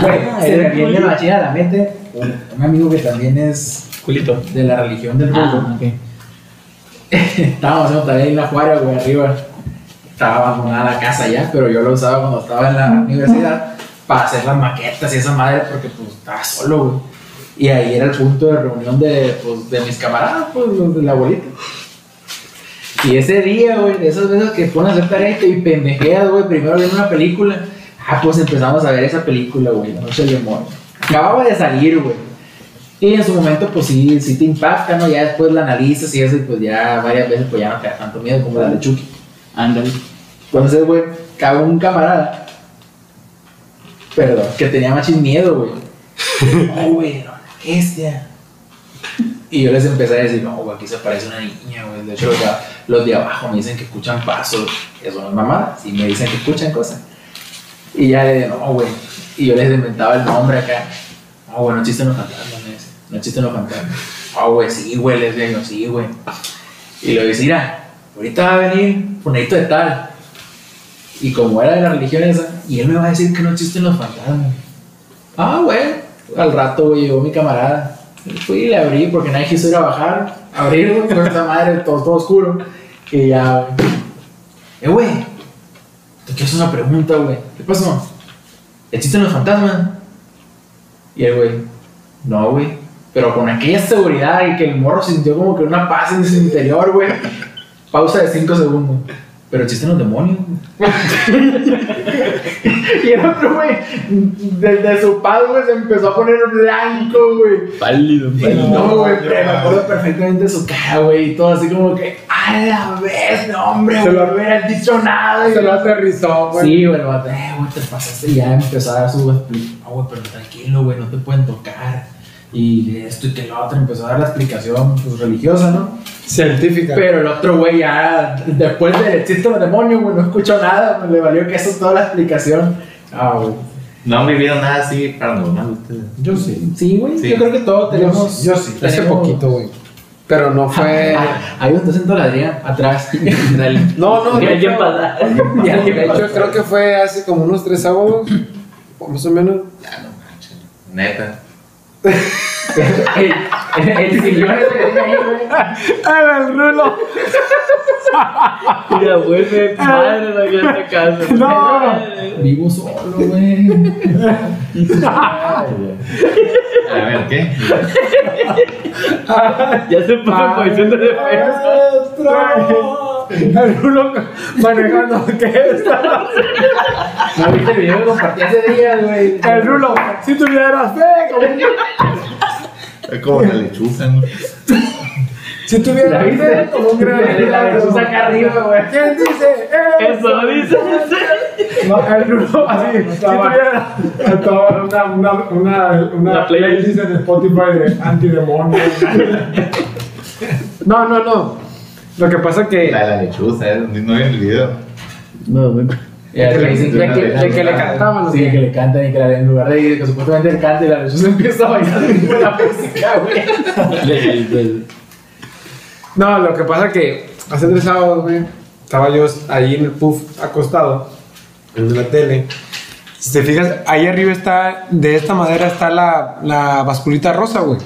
Güey, Ah, se me era viene culito. machina a la mente un amigo que también es Culito. de la religión del mundo. Ah. Estábamos haciendo tarea en la Juárez, güey, arriba. Estaba abandonada la casa ya, pero yo lo usaba cuando estaba en la universidad para hacer las maquetas y esa madre porque pues estaba solo, güey. Y ahí era el punto de reunión de, pues, de mis camaradas, pues, los de la abuelita. Y ese día, güey, de esas veces que pones a hacer tarea y pendejeas, güey, primero viendo una película. Ah, pues empezamos a ver esa película, güey, La Noche del Demonio. Acababa de salir, güey. Y en su momento, pues sí, sí te impacta, ¿no? Ya después la analizas y eso, y pues ya varias veces, pues ya no te da tanto miedo como la de Chucky. Ándale. Entonces, güey, cago un camarada. Perdón, que tenía más miedo, güey. No, güey, no, bestia. Y yo les empecé a decir, no, güey, aquí se parece una niña, güey. De hecho, los de, los de abajo me dicen que escuchan pasos. Eso no es mamada. Y me dicen que escuchan cosas. Y ya le digo, no, güey. Y yo les inventaba el nombre acá. No, güey, no existen los fantasmas, me. No existen los fantasmas. Ah, güey, sí, güey, les digo, sí, güey. Y le dice, mira, ahorita va a venir Funadito de tal. Y como era de la religión esa, y él me va a decir que no existen los fantasmas. Ah, güey. Al rato, güey, llegó mi camarada. Fui y le abrí porque nadie quiso ir a bajar. Abrir, güey, con esa madre, todo, oscuro. Y ya. Eh, güey. Te quiero hacer una pregunta, güey. ¿Qué pasó? ¿Existen los fantasmas? Y el güey, no, güey. Pero con aquella seguridad y que el morro sintió como que una paz en su interior, güey. Pausa de 5 segundos. Pero existen los demonios. y el otro, güey, desde su paz, güey, se empezó a poner blanco, güey. Pálido, Y No, güey, pero me acuerdo perfectamente de su cara, güey, y todo así como que, a la vez, no, hombre, Se güey, lo- no hubieras dicho nada. Se lo aterrizó, güey. Sí, güey, eh, güey, te pasaste. Y ya empezó a dar su explicación. No, güey, pero tranquilo, güey, no te pueden tocar. Y esto y que lo otro, empezó a dar la explicación pues, religiosa, ¿no? Científica. Pero el otro güey ya, después de existe los demonios, güey, no escuchó nada, pues, le valió que eso es toda la explicación. Ah, güey. No han vivido nada así paranormal ustedes. Yo sí. Sí, güey, Sí. yo creo que todos tenemos. Yo sí. Hace tenemos- poquito, güey. Pero no fue. Hay un docente Adrián atrás. No, no, Y de alguien alguien de hecho, creo que fue hace como unos tres sábados. Más o menos. Ya no manches. Neta. El, el, el que güey. ¡Ah, el rulo! Ya vuelve madre la gran casa. No. Vivo solo, güey. A ver, ¿qué? Ya se puso en posición de defensa. El rulo manejando. ¿Qué está? ¿No viste el video que compartí hace días, güey? El rulo. Si tuvieras fe, como Es como la lechuza, ¿no? Si tuvieras ¿La viste? fe, como un gran La lechuza acá arriba, güey. ¿Quién dice? Eso dice. No, el rulo así. Si tuviera. Una, una, una, una La playlist. playlist en Spotify de antidemonio. No, no, no. Lo que pasa que. La de la lechuza, ¿eh? no vi el video. No, güey. Ya, De que que- dicen de que- la- de que le cantaban, que le cantan y que la- en lugar de que supuestamente él y la lechuza empieza a bailar la música, güey. No, lo que pasa que hace tres sábados, güey, estaba yo ahí en el puff acostado, en la tele. Si te fijas, ahí arriba está, de esta madera está la, la basculita rosa, güey.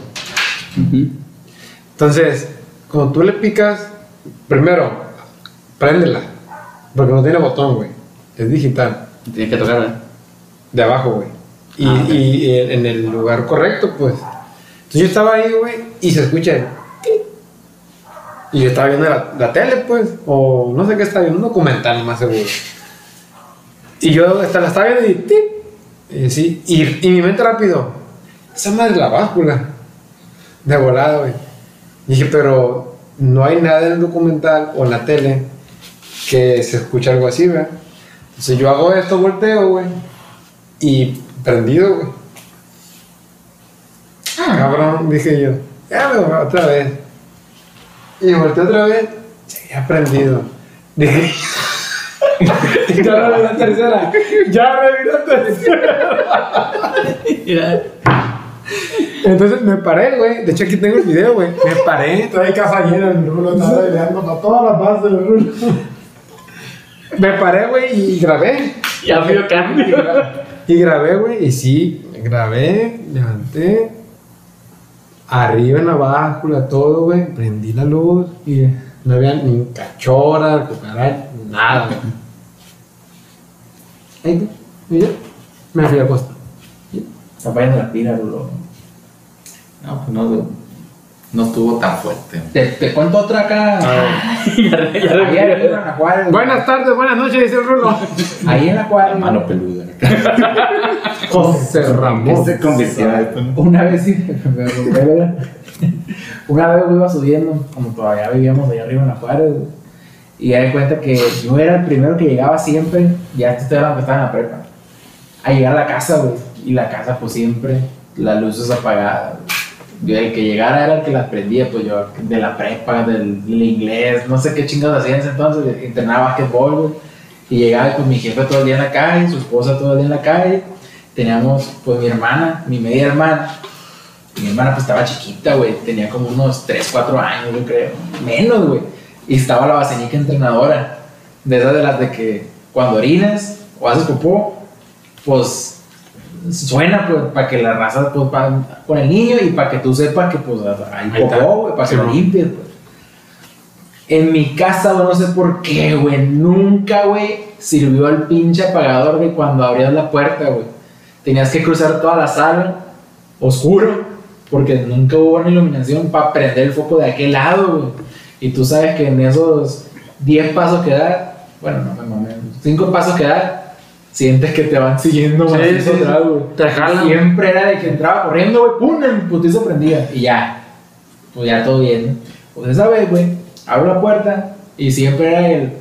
Entonces, cuando tú le picas, primero, préndela, porque no tiene botón, güey. Es digital, Tienes que tocar, ¿eh? de abajo, güey. Y, Ah, y en el lugar correcto, pues. Entonces yo estaba ahí, güey, y se escucha el. Y yo estaba viendo la, la tele, pues, o no sé qué estaba viendo, un documental más seguro. Y yo hasta la estaba viendo y tic. Y, sí, y, y mi mente rápido, esa madre es la báscula. De volada, güey. Y dije, pero no hay nada en el documental o en la tele que se escuche algo así, ¿verdad? Entonces yo hago esto, volteo, güey. Y prendido, güey. Cabrón, dije yo. Ya me voy otra vez. Y volteé otra vez. Seguía prendido. Dije. ya me vi la tercera. Ya me vi la tercera. Entonces me paré, güey. De hecho, aquí tengo el video, güey. Me paré. Trae casa llena, el rulo estaba bailando para todas las bases del rulo. Me paré, güey, y grabé. Ya vio cambio. Y grabé, güey, y sí, grabé, levanté, arriba en la báscula, todo, güey, prendí la luz y no había ni cachora, cucaracha, nada, güey. Ahí, y ya, me fui a costa. Fallando la pila, bro. No, pues no, no estuvo tan fuerte. Te, te cuento otra acá. ya, re- ya, arriba en la. Buenas tardes, buenas noches, dice el Rulo. Ahí en la La Juárez. mano peluda. José Ramón. se convirtió? Una vez, sí, me una vez iba subiendo, como todavía vivíamos allá arriba en la güey, y ya di cuenta que yo era el primero que llegaba siempre, ya te estoy hablando que estaba en la prepa, a llegar a la casa, güey, y la casa pues siempre, las luces apagadas, güey. El que llegara era el que las prendía, pues yo de la prepa, del, del inglés, no sé qué chingados hacía en ese entonces, entrenaba básquetbol, güey, y llegaba con mi jefe todo el día en la calle, su esposa todo el día en la calle, teníamos pues mi hermana, mi media hermana, mi hermana pues estaba chiquita, güey, tenía como unos 3, 4 años, yo creo, menos, güey, y estaba la basenica entrenadora, de esas de las de que cuando orinas o haces popó, pues suena pues para que la raza pues pa- con el niño y para que tú sepas que pues hay popó, güey, para que Sí, lo limpies, pues. En mi casa, güey, no sé por qué, güey, nunca, güey, sirvió el pinche apagador de cuando abrías la puerta, güey. Tenías que cruzar toda la sala, oscuro, porque nunca hubo una iluminación para prender el foco de aquel lado, güey. Y tú sabes que en esos 10 pasos que da, bueno, no me mames, 5 pasos que da, sientes que te van siguiendo Sí, sí, sí. atrás, güey. Te jalan. Siempre era de que entraba corriendo, güey, pum, el putizo prendía y ya. Pues ya todo bien. Pues esa vez, güey, abro la puerta y siempre era el,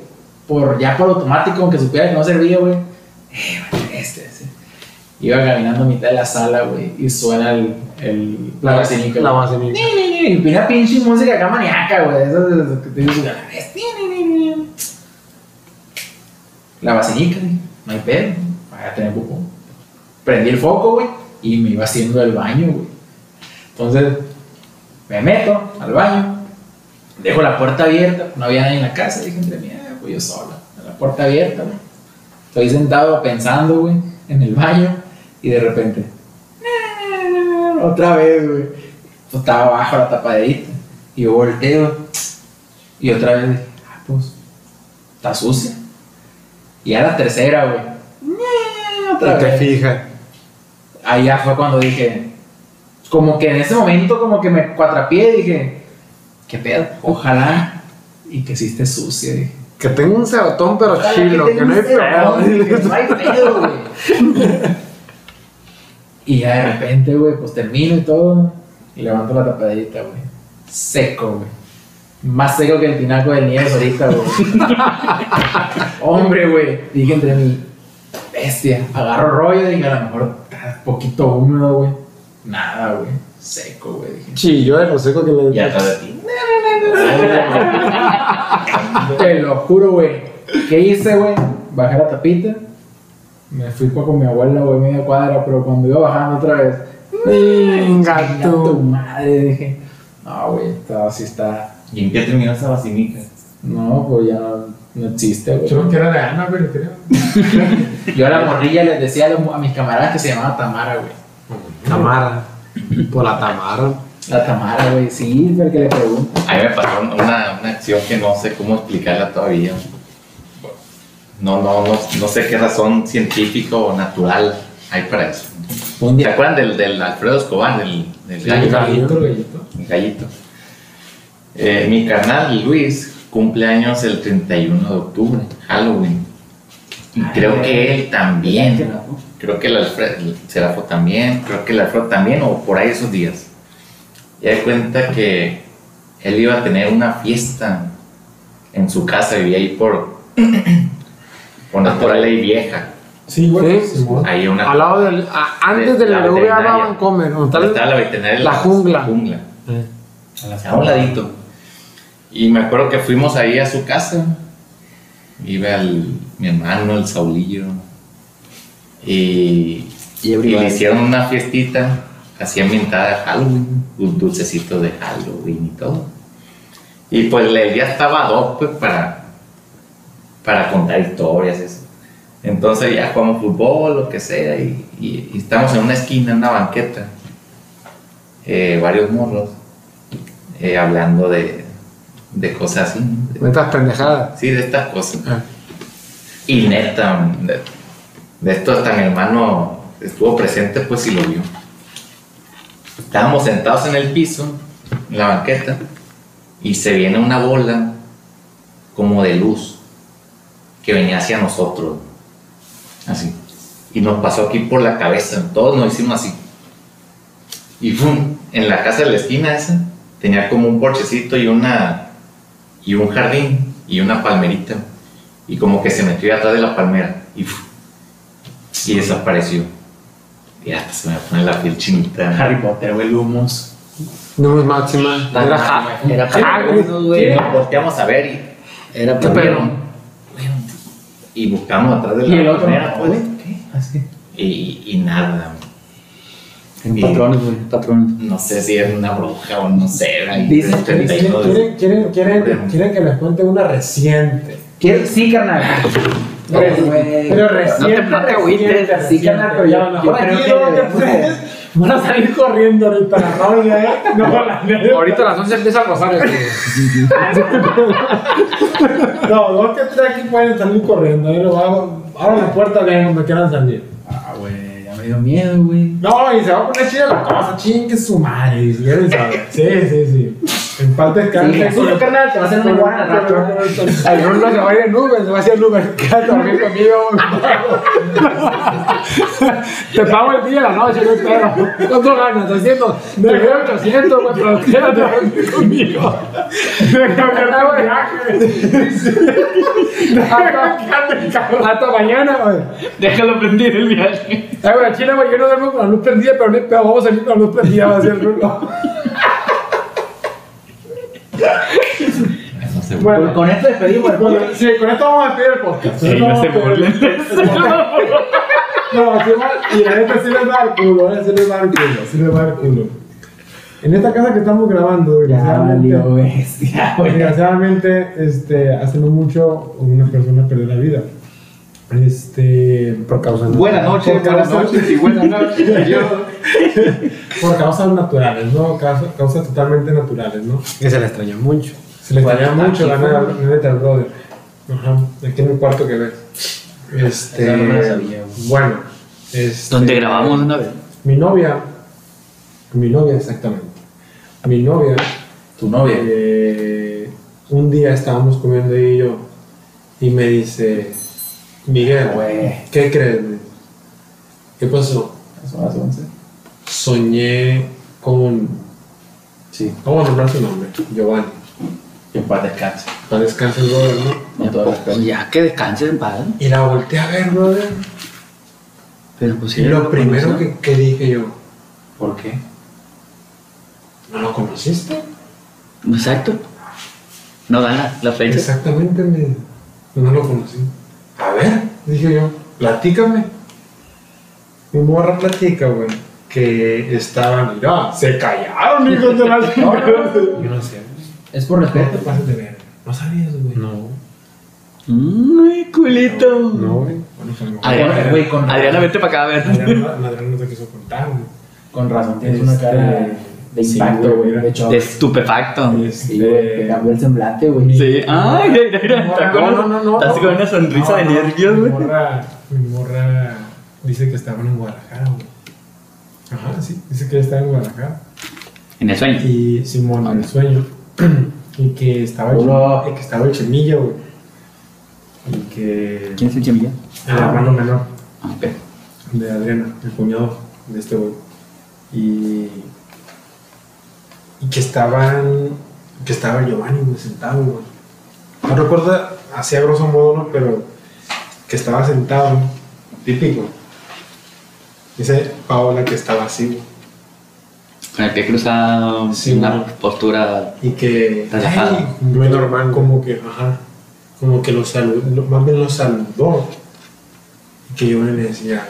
por ya por automático, aunque supiera que no servía, güey. Eh, este, este. Iba caminando a mitad de la sala, güey, y suena el, el, la vacinica, La vacinica. Ni, ni, ni, ni, Una pinche música acá maníaca, güey. Esas de las que te dices, "A la vez, ni, ni, ni, ni". La vacinica, güey. No hay pedo. Vaya a tener popó. Prendí el foco, güey, y me iba haciendo el baño, güey. Entonces, me meto al baño, dejo la puerta abierta, no había nadie en la casa, dije entre mí, "Ah, pues yo sola, la puerta abierta, güey. Estoy sentado pensando, güey, en el baño, y de repente, otra vez, güey. Pues estaba abajo la tapaderita, y yo volteo, y otra vez ah, pues, está sucia. Y a la tercera, güey, otra Y te vez fijas. ahí ya fue cuando dije, como que en ese momento como que me cuatrapié y dije, ¿qué pedo? Ojalá y que sí esté sucia, dije. Que tengo un cerotón, pero Ojalá chilo, que, tenga no hay pedo. que no hay pedo, güey. y ya de repente, güey, pues termino y todo, y levanto la tapadita, güey. Seco, güey. Más seco que el tinaco del Nieves ahorita, güey. Hombre, güey. Dije entre mí, bestia. Agarro rollo y dije, a lo mejor está un poquito húmedo, güey. Nada, güey. Seco, güey. Dije, Chillo de lo seco que le Y atrás de ti. Te lo juro, güey. ¿Qué hice, güey? Bajé la tapita. Me fui pa- con mi abuela, güey, media cuadra, pero cuando iba bajando otra vez. Venga "Chinga tu madre, dije. No, güey, esto así está. ¿Y en qué terminó esa vacinica? No, pues ya no, no existe, güey. Creo que era de Ana, pero creo. Yo a la morrilla les decía a, los- a mis camaradas que se llamaba Tamara, güey. Tamara. Por la Tamara. La Tamara, güey, sí, porque le pregunto. A mí me pasó una, una acción que no sé cómo explicarla todavía. No, no, no, no sé qué razón científica o natural hay para eso. Un ¿Se acuerdan del, del Alfredo Escobar, del, del gallo? Gallito, gallito. El gallito. Eh, mi carnal Luis cumple años el 31 de octubre, Halloween. Y creo que él también. Creo que el Alfredo, el Serafo también, creo que el Alfredo también, o por ahí esos días. Y de cuenta que él iba a tener una fiesta en su casa, vivía ahí por, por Naturaleza y Vieja. Sí, güey. Sí. Simón. Ahí una. Al lado del. a- antes de del la veterinaria. Vancomer. donde está la veterinaria. la jungla. jungla. Eh. a un ladito. Y me acuerdo que fuimos ahí a su casa. Iba el, mi hermano, el Saulillo. Y, Y le hicieron una fiestita así ambientada de Halloween. Un dulcecito de Halloween y todo. Y pues el día estaba hoc pues, para, para contar historias. Eso. Entonces ya jugamos fútbol, lo que sea. Y, y- y estamos en una esquina, en una banqueta. eh, varios morros. eh, hablando de, de cosas así. De estas pendejadas. Sí, de estas cosas. Ah. Y neta, de, de esto hasta mi hermano estuvo presente, pues y lo vio. Estábamos sentados en el piso, en la banqueta, y se viene una bola como de luz que venía hacia nosotros. Así. Y nos pasó aquí por la cabeza. Todos nos hicimos así. Y ¡fum! en la casa de la esquina esa tenía como un porchecito y una y un jardín y una palmerita. Y como que se metió atrás de la palmera y, y desapareció. Y hasta se me pone la piel chinita. Harry Potter, güey, Lumos. No es máxima. Era era Hagrid. Hagrid, Y güey. nos volteamos a ver y, Era ¿Qué para pedo? y buscamos atrás de la Y el otro, palmera. pues, güey, ¿qué? Así. y, y nada. Eran patrones, güey, patrones. No sé si es una bruja o no sé. del ¿Quieren, 31 de- quieren, quieren, quieren, que les cuente una reciente. Sí, carnal. Pero, reciente. no te reciente, sí, carnal, pero ya yo- a yo aquí no de- puedes- Van a salir corriendo ahorita, no, ya, no, la neta. Ahorita a las 11 empieza el rosario. No, dos que tres aquí pueden salir corriendo. Ahí lo hago. Abran la puerta de donde quieran salir. Ah, güey, me dio miedo, güey. No, y se va a poner chida la cosa, chingue su madre. Sí, sí, sí. En parte Sí. Jesús, carnal, te va a hacer una iguana al rato. Al no se va a ir en Uber, se va a hacer Uber. Quédate a dormir conmigo. Te pago el día, la noche, no pedo. ¿Cuánto ganas? 200. Te doy 800, güey, pero quédate dormir conmigo. Viaje. Hasta, mañana, güey. Déjalo prender el viaje. Ay, güey, Chile, güey, yo no duermo con la luz prendida, pero no. Vamos a salir con la luz prendida, va a ser rulo. No sé, Bueno, Con esto despedimos el podcast. sí, con esto vamos a despedir el podcast. Sí, no se burlen. No, y la neta sí les va al culo, eh, sí les va al culo, sí les va al culo. En esta casa que estamos grabando, desgraciadamente, este, hace no mucho una persona perdió la vida. Este, Por causa de. Buenas noches, buenas noches y buenas noches. Por causas naturales, ¿no? Causas, causas totalmente naturales, ¿no? Que se le extrañó mucho. Se le extraña mucho ganar fue. neta al brother. Ajá, aquí en el cuarto que ves. Este, bueno, este, Donde grabamos una vez. Mi novia, mi novia exactamente, mi novia, Tu novia. eh, un día estábamos comiendo ella y yo y me dice, Miguel, Güey. ¿qué crees? ¿Qué pasó? Son las 11. Soñé con, Sí, ¿cómo nombrar su nombre? Giovanni. Que en paz descanse. Para descansar el brother, ¿no? Pues ya que descansen en paz. Y la volteé a ver, brother. Pero pues sí. Y lo primero que, que dije yo, ¿Por qué? ¿no lo conociste? Exacto. No dan la, fecha. Exactamente, me, no lo conocí. A ver, dije yo, platícame. Mi morra platica, güey, que estaban, mira, se callaron, hijos de la Yo no sé. Es por No te respeto. pases de ver. No sabías, güey. No, Ay, culito. no, güey. Bueno, no. Adriana, Güey, con- Adriana, vete para acá a ver. Adriana, Adriana no te quiso contar, güey. Con razón, tienes una cara de, de Sí, impacto, güey, güey. mira. De hecho, De estupefacto. sí, güey, te cambió el semblante, güey. Sí. Ay, mira, mira, está con, No, no, no, no. con una sonrisa de No, no, nervios, Mi güey. morra, mi morra dice que estaban en Guadalajara, güey. Ajá, sí, dice que ella estaba en Guadalajara. En el sueño. Y Simón en el sueño. y que estaba el, que estaba el chemilla, güey. Y que ¿Quién es el chemilla? el hermano menor Ah, de Adriana, el cuñado de este güey. Y, y que estaban, que estaba Giovanni güey, sentado, güey. No recuerdo así a grosso modo, ¿no? Pero que estaba sentado, típico. Dice Paola que estaba así, güey. Con el pie cruzado, Sí, una postura. Y que. Muy normal, como que, ajá. Como que lo saludó, más bien lo saludó. Y que yo le decía,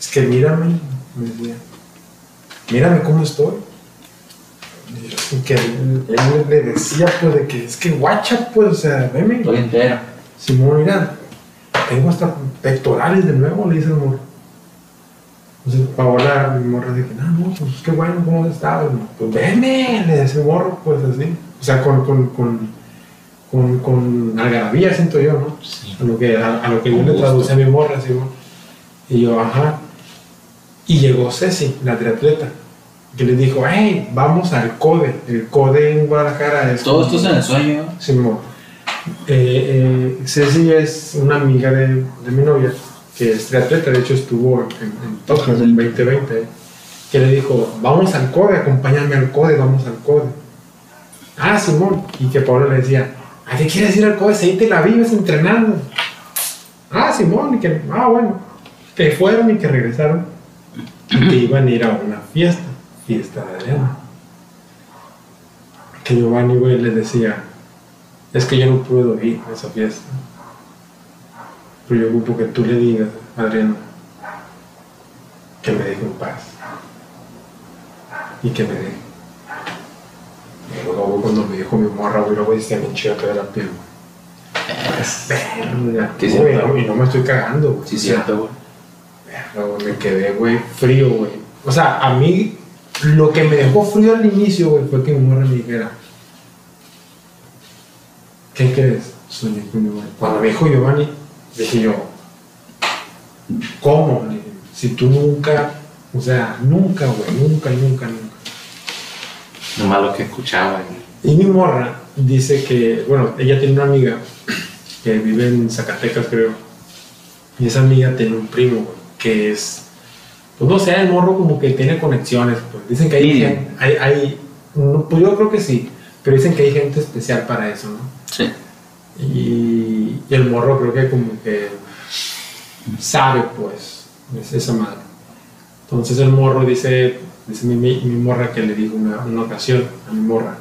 es que mírame, me decía, mírame cómo estoy. Y que él, él le decía, pues, de que es que guacha, pues, o sea, veme. Estoy entero. Simón, mira, tengo hasta pectorales de nuevo, le dice el morro. Entonces Paola, mi morra, dice, no, no, pues qué bueno, ¿cómo has estado? No, Pues veme, le el morro, pues así. O sea, con, con, con, con, con algarabía, siento yo, ¿no? A lo que, a, a lo que yo le traduce a mi morra, Simón. Y yo, ajá. Y llegó Ceci, la triatleta, que le dijo, hey, vamos al CODE. El CODE en Guadalajara es... Todo esto es en el sueño. Simón. Eh, eh, Ceci es una amiga de, de mi novia que es triatleta, de hecho estuvo en, en en el 2020, que le dijo, vamos al CODE, acompáñame al CODE, vamos al CODE. Ah, Simón. Y que Pablo le decía, ¿a qué quieres ir al CODE? Si ahí te la vives entrenando. Ah, Simón, y que, ah, bueno, que fueron y que regresaron y que iban a ir a una fiesta, fiesta de Adriana. Que Giovanni, güey, le decía, es que yo no puedo ir a esa fiesta. Pero yo ocupo que tú le digas, Adriana, que me deje en paz. Y que me deje. Y luego, güey, cuando me dijo mi morra, güey, luego bien chido que de la piel, güey. Verga, ¿Qué güey, no, y no me estoy cagando, güey. Sí, O sea, cierto, güey. verga, güey, me quedé, güey, frío, güey. O sea, a mí, lo que me dejó frío al inicio, güey, fue que mi morra me dijera, ¿qué crees? Soñé con Giovanni. Cuando me dijo Giovanni, dije yo, ¿cómo? Si tú nunca, o sea, nunca, güey, nunca, nunca, nunca. Nomás lo que escuchaba. y- Y mi morra dice que, bueno, ella tiene una amiga que vive en Zacatecas, creo. Y esa amiga tiene un primo, güey, que es, pues no sé, el morro como que tiene conexiones, pues. Dicen que hay, gente- hay, hay no, pues yo creo que sí, pero dicen que hay gente especial para eso, ¿no? Sí. Y, y el morro creo que como que sabe, pues, es esa madre. Entonces el morro dice, dice mi, mi- mi morra que le dijo una, una ocasión a mi morra,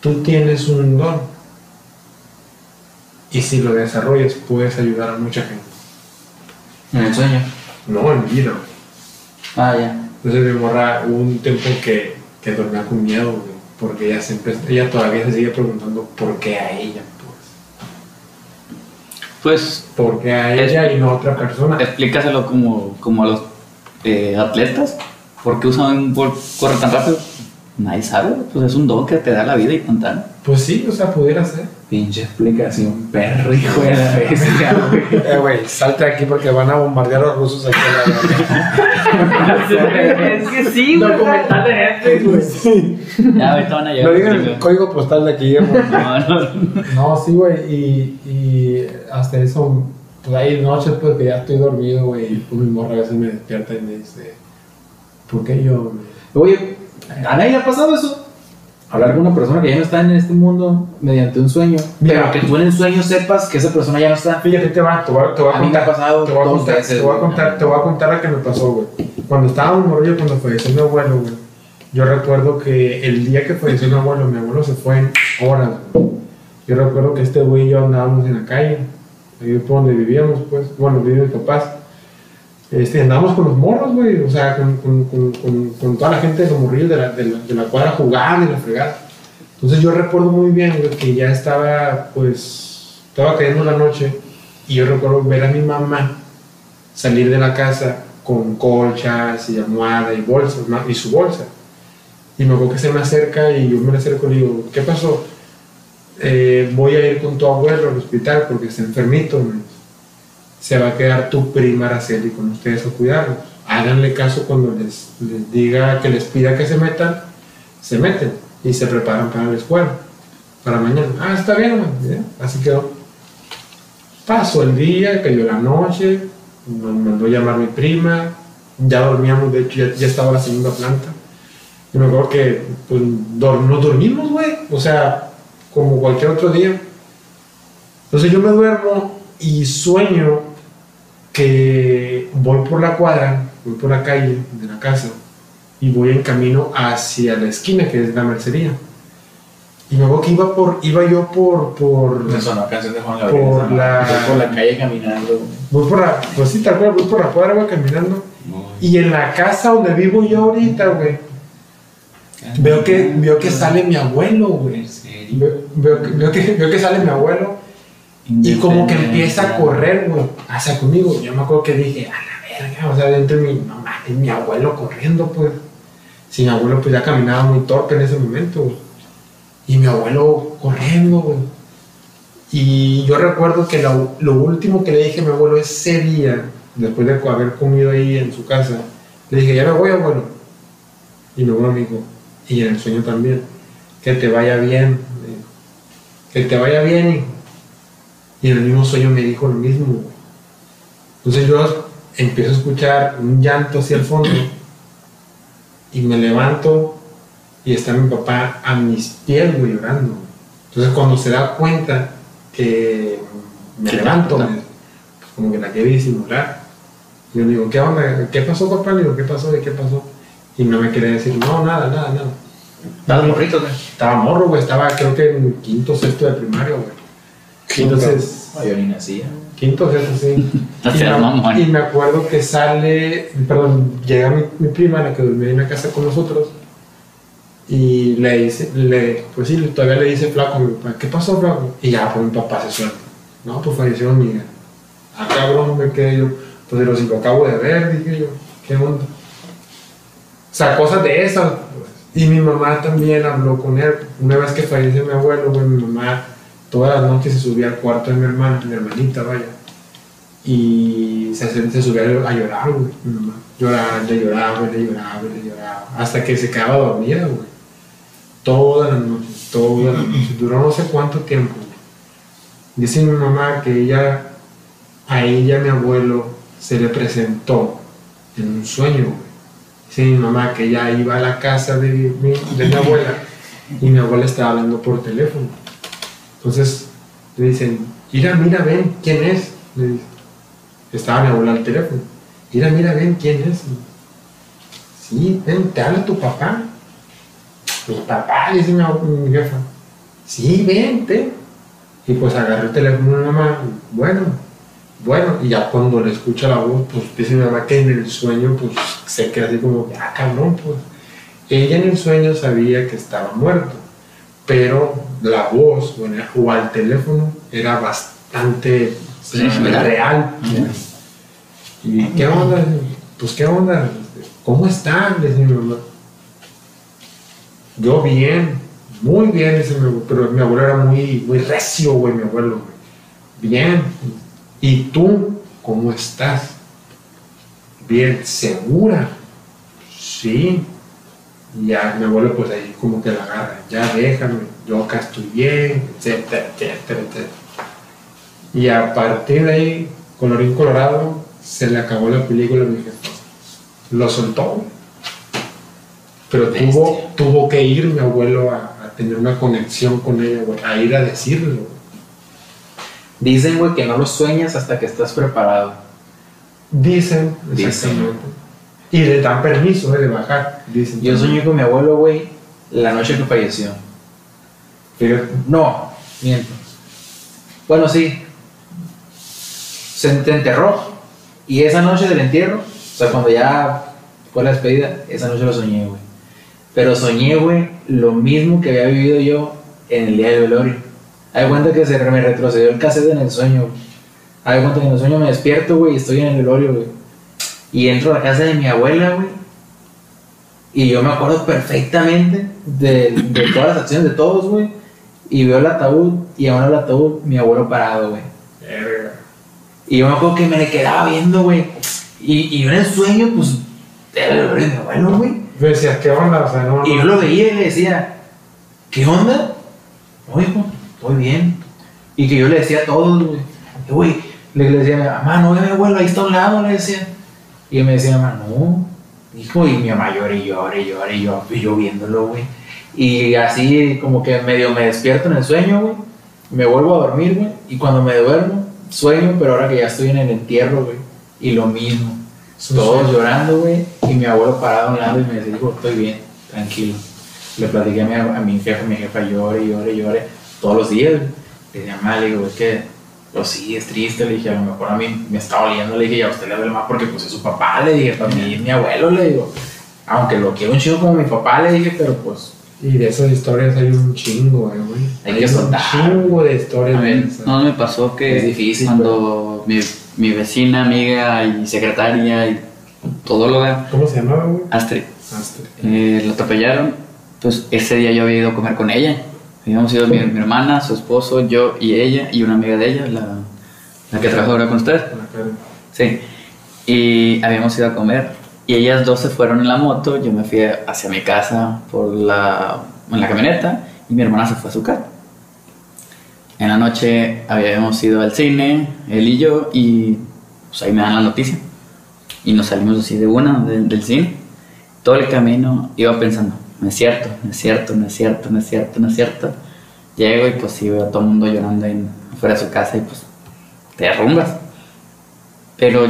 tú tienes un don y si lo desarrollas puedes ayudar a mucha gente. En el sueño. No, en vida. Ah, ya. Entonces mi morra hubo un tiempo que, que dormía con miedo, porque ella siempre, ella todavía se sigue preguntando por qué a ella, pues. ¿Por qué a Es- ella y no a otra persona? explícaselo como, como a los eh, atletas. ¿Por qué usan por correr tan rápido? Nadie sabe, pues es un don que te da la vida y tan Pues sí, o sea, pudiera ser. Pinche explicación, perro, hijo de la bestia, güey. Eh, güey, salte aquí porque van a bombardear a los rusos aquí en la es que sí, Documental de Netflix, güey. Ya, ahorita van a llegar. No digan el código postal de aquí, güey. No, no. No, sí, güey, y, y hasta eso, pues hay noches pues que ya estoy dormido, güey, y pues mi morra a veces me despierta y me dice, ¿por qué yo? Oye, ¿a nadie le ha pasado eso? Hablar con una persona que ya no está en este mundo mediante un sueño. Mira. pero que tú en el sueño sepas que esa persona ya no está. Fíjate, te va, te voy a, te a A mí me contar, ha pasado te voy a contar, veces, te voy a güey. contar, te voy a contar la que me pasó, güey. Cuando estábamos morrillo, cuando falleció mi abuelo, güey, yo recuerdo que el día que falleció mi abuelo, mi abuelo se fue en horas, güey. Yo recuerdo que este güey y yo andábamos en la calle, ahí por donde vivíamos, pues, bueno, vivían mis papás. Este, andábamos con los morros, güey, o sea, con, con, con, con, toda la gente de los morrillos de la, de, la, de la cuadra jugando y la fregada. Entonces yo recuerdo muy bien, güey, que ya estaba, pues, estaba cayendo la noche y yo recuerdo ver a mi mamá salir de la casa con colchas y almohada y bolsas, y su bolsa. Y me acuerdo que se me acerca y yo me acerco y digo, ¿qué pasó? "Eh, voy a ir con tu abuelo al hospital porque está enfermito. Se va a quedar tu prima Araceli con ustedes a cuidarlo. Háganle caso cuando les, les diga que les pida que se metan, se meten y se preparan para la escuela, para mañana. Ah, está bien, mamá", ya, así quedó. Pasó el día, cayó la noche, nos mandó llamar mi prima, ya dormíamos, de hecho ya, ya estaba la segunda planta. Y me acuerdo que pues, dormimos, güey, o sea, como cualquier otro día. Entonces yo me duermo y sueño que voy por la cuadra, voy por la calle de la casa y voy en camino hacia la esquina que es la mercería. Y me acuerdo que iba, por, iba yo por, por, Me sonó canción de Juan Gabriel. Por la- Voy por la calle caminando. voy por la, pues sí, tal cual, voy por la cuadra, voy caminando. Y en la casa donde vivo yo ahorita, güey, veo que, veo que sale mi abuelo, güey. Veo, veo veo, que, veo que sale mi abuelo y como que empieza a correr, güey, hacia conmigo. Yo me acuerdo que dije, a la verga, o sea, dentro de mi, no mames, mi abuelo corriendo, pues. Si mi abuelo, pues ya caminaba muy torpe en ese momento, güey. Y mi abuelo corriendo, güey. Y yo recuerdo que lo, lo último que le dije a mi abuelo ese día, después de haber comido ahí en su casa, le dije, ya me voy, abuelo. Y mi abuelo me dijo, y en el sueño también, que te vaya bien, que te vaya bien, hijo. Y en el mismo sueño me dijo lo mismo. güey. Entonces yo empiezo a escuchar un llanto hacia el fondo y me levanto y está mi papá a mis pies, güey, llorando. Entonces cuando se da cuenta que me ¿Qué te levanto, me- pues como que la quiere disimular. Yo le digo, ¿qué onda? ¿Qué pasó, papá? Le digo, ¿qué pasó? ¿De qué pasó? Y no me quiere decir, no, nada, nada, nada. Estás morrito, güey. Estaba morro, güey, estaba creo que en quinto, sexto de primaria, güey. Entonces, No, yo ni nacía. quinto, sexto, sí. No Y me, mamón. y me acuerdo que sale, perdón, llega mi, mi prima, la que dormía en la casa con nosotros, y le dice, le, pues sí, todavía le dice flaco a mi papá, ¿qué pasó, flaco? Y ya, pues mi papá se suelta. No, pues falleció Miguel. Ah, cabrón, me quedé yo. Pues si lo acabo de ver, dije yo, ¿qué onda? O sea, cosas de esas. pues. Y mi mamá también habló con él. Una vez que falleció mi abuelo, güey, mi mamá todas las noches se subía al cuarto de mi hermana, mi hermanita, vaya. Y se, subía a llorar, güey, mi mamá. Lloraba, le lloraba, le lloraba, le lloraba. Hasta que se quedaba dormida, güey. Todas las noches, todas las noches. Duró no sé cuánto tiempo, güey. Dice mi mamá que ella, a ella, mi abuelo, se le presentó en un sueño, güey. Dice mi mamá que ella iba a la casa de mi, de mi abuela y mi abuela estaba hablando por teléfono. Entonces le dicen, mira, mira, ven, ¿quién es? Le dice. Estaba mi abuela al teléfono. Mira, mira, ven, ¿quién es? Sí, ven, te habla tu papá. Mi papá, dice mi, mi jefa. Sí, vente. Y pues agarré el teléfono de mi mamá. Bueno, bueno, y ya cuando le escucha la voz, pues dice mi mamá que en el sueño, pues se queda así como, ah, cabrón, pues. Ella en el sueño sabía que estaba muerto, pero la voz o, el- o al teléfono era bastante real. ¿Y qué onda? Pues qué onda, ¿cómo están? Dice mi mamá. Yo bien, muy bien, dice mi abuelo, pero mi abuelo era muy, muy recio, güey, mi abuelo. güey. Bien. ¿Y tú cómo estás? Bien, ¿segura? Sí. Y ya mi abuelo pues ahí como que la agarra, ya déjame, yo acá estoy bien, etcétera, etcétera, etcétera. Y a partir de ahí, colorín colorado, se le acabó la película a mi jefe. Lo soltó. Pero tuvo, tuvo que ir mi abuelo a, a tener una conexión con ella, güey, a ir a decirlo. güey. Dicen, güey, que no lo sueñas hasta que estás preparado. Dicen, Dicen. exactamente. Y le dan permiso de bajar, dicen. Yo soñé con mi abuelo, güey, la noche que falleció. Fíjate. No, Miento. Bueno, sí. Se te enterró. Y esa noche del entierro, o sea, cuando ya fue la despedida, esa noche lo soñé, güey. Pero soñé, güey, lo mismo que había vivido yo en el día del velorio. Hay cuenta que se me retrocedió el cassette en el sueño, güey. Hay cuenta que en el sueño me despierto, güey, y estoy en el velorio, güey. Y entro a la casa de mi abuela, güey. Y yo me acuerdo perfectamente de, de todas las acciones de todos, güey. Y veo el ataúd, y aún el ataúd, mi abuelo parado, güey. Y yo me acuerdo que me le quedaba viendo, güey. Y, y yo en el sueño, pues, era mi abuelo, güey. Yo decía, ¿qué onda? O sea, no. Y yo lo veía y le decía, ¿qué onda? Oye, estoy bien. Y que yo le decía a todos, güey, "Eh, güey, le, le decía, mamá, no ve a mi abuelo, ahí está a un lado, le decía. Y me decía, mamá, no, hijo, y mi mamá llora y llora y llora y yo, y yo viéndolo, güey. Y así como que medio me despierto en el sueño, güey. Me vuelvo a dormir, güey. Y cuando me duermo, sueño, pero ahora que ya estoy en el entierro, güey. Y lo mismo. Todos llorando, güey. Y mi abuelo parado a un lado y me decía, hijo, estoy bien, tranquilo. Le platiqué a mi, a mi jefa, mi jefa llore, llore, llore. Todos los días. Le dije, mamá, le digo, es que, pues sí, es triste. Le dije, a lo mejor a mí me está oliendo. Le dije, y a usted le duele más porque, pues, es su papá. Le dije, para mí es mi abuelo, le digo. Aunque lo quiero un chico como mi papá, le dije, pero pues, Y de esas historias hay un chingo, eh, güey. Hay que soltar. Un chingo de historias. A ver, no me pasó que Es difícil, cuando mi, mi vecina, amiga y secretaria y todo lo de ¿Cómo se llamaba, güey? Astrid Astrid. eh, lo atropellaron, pues ese día yo había ido a comer con ella. Habíamos ido mi, mi hermana, su esposo, yo y ella y una amiga de ella, la, la que trabaja ahora con cara. Sí. Y habíamos ido a comer. Y ellas dos se fueron en la moto. Yo me fui hacia mi casa por la, en la camioneta. Y mi hermana se fue a su casa. En la noche habíamos ido al cine, él y yo. Y pues ahí me dan la noticia. Y nos salimos así de una de- del cine. Todo el camino iba pensando: no es cierto, no es cierto, no es cierto, no es cierto, no es cierto. Llego y pues sí veo a todo el mundo llorando ahí afuera de su casa. Y pues te derrumbas. Pero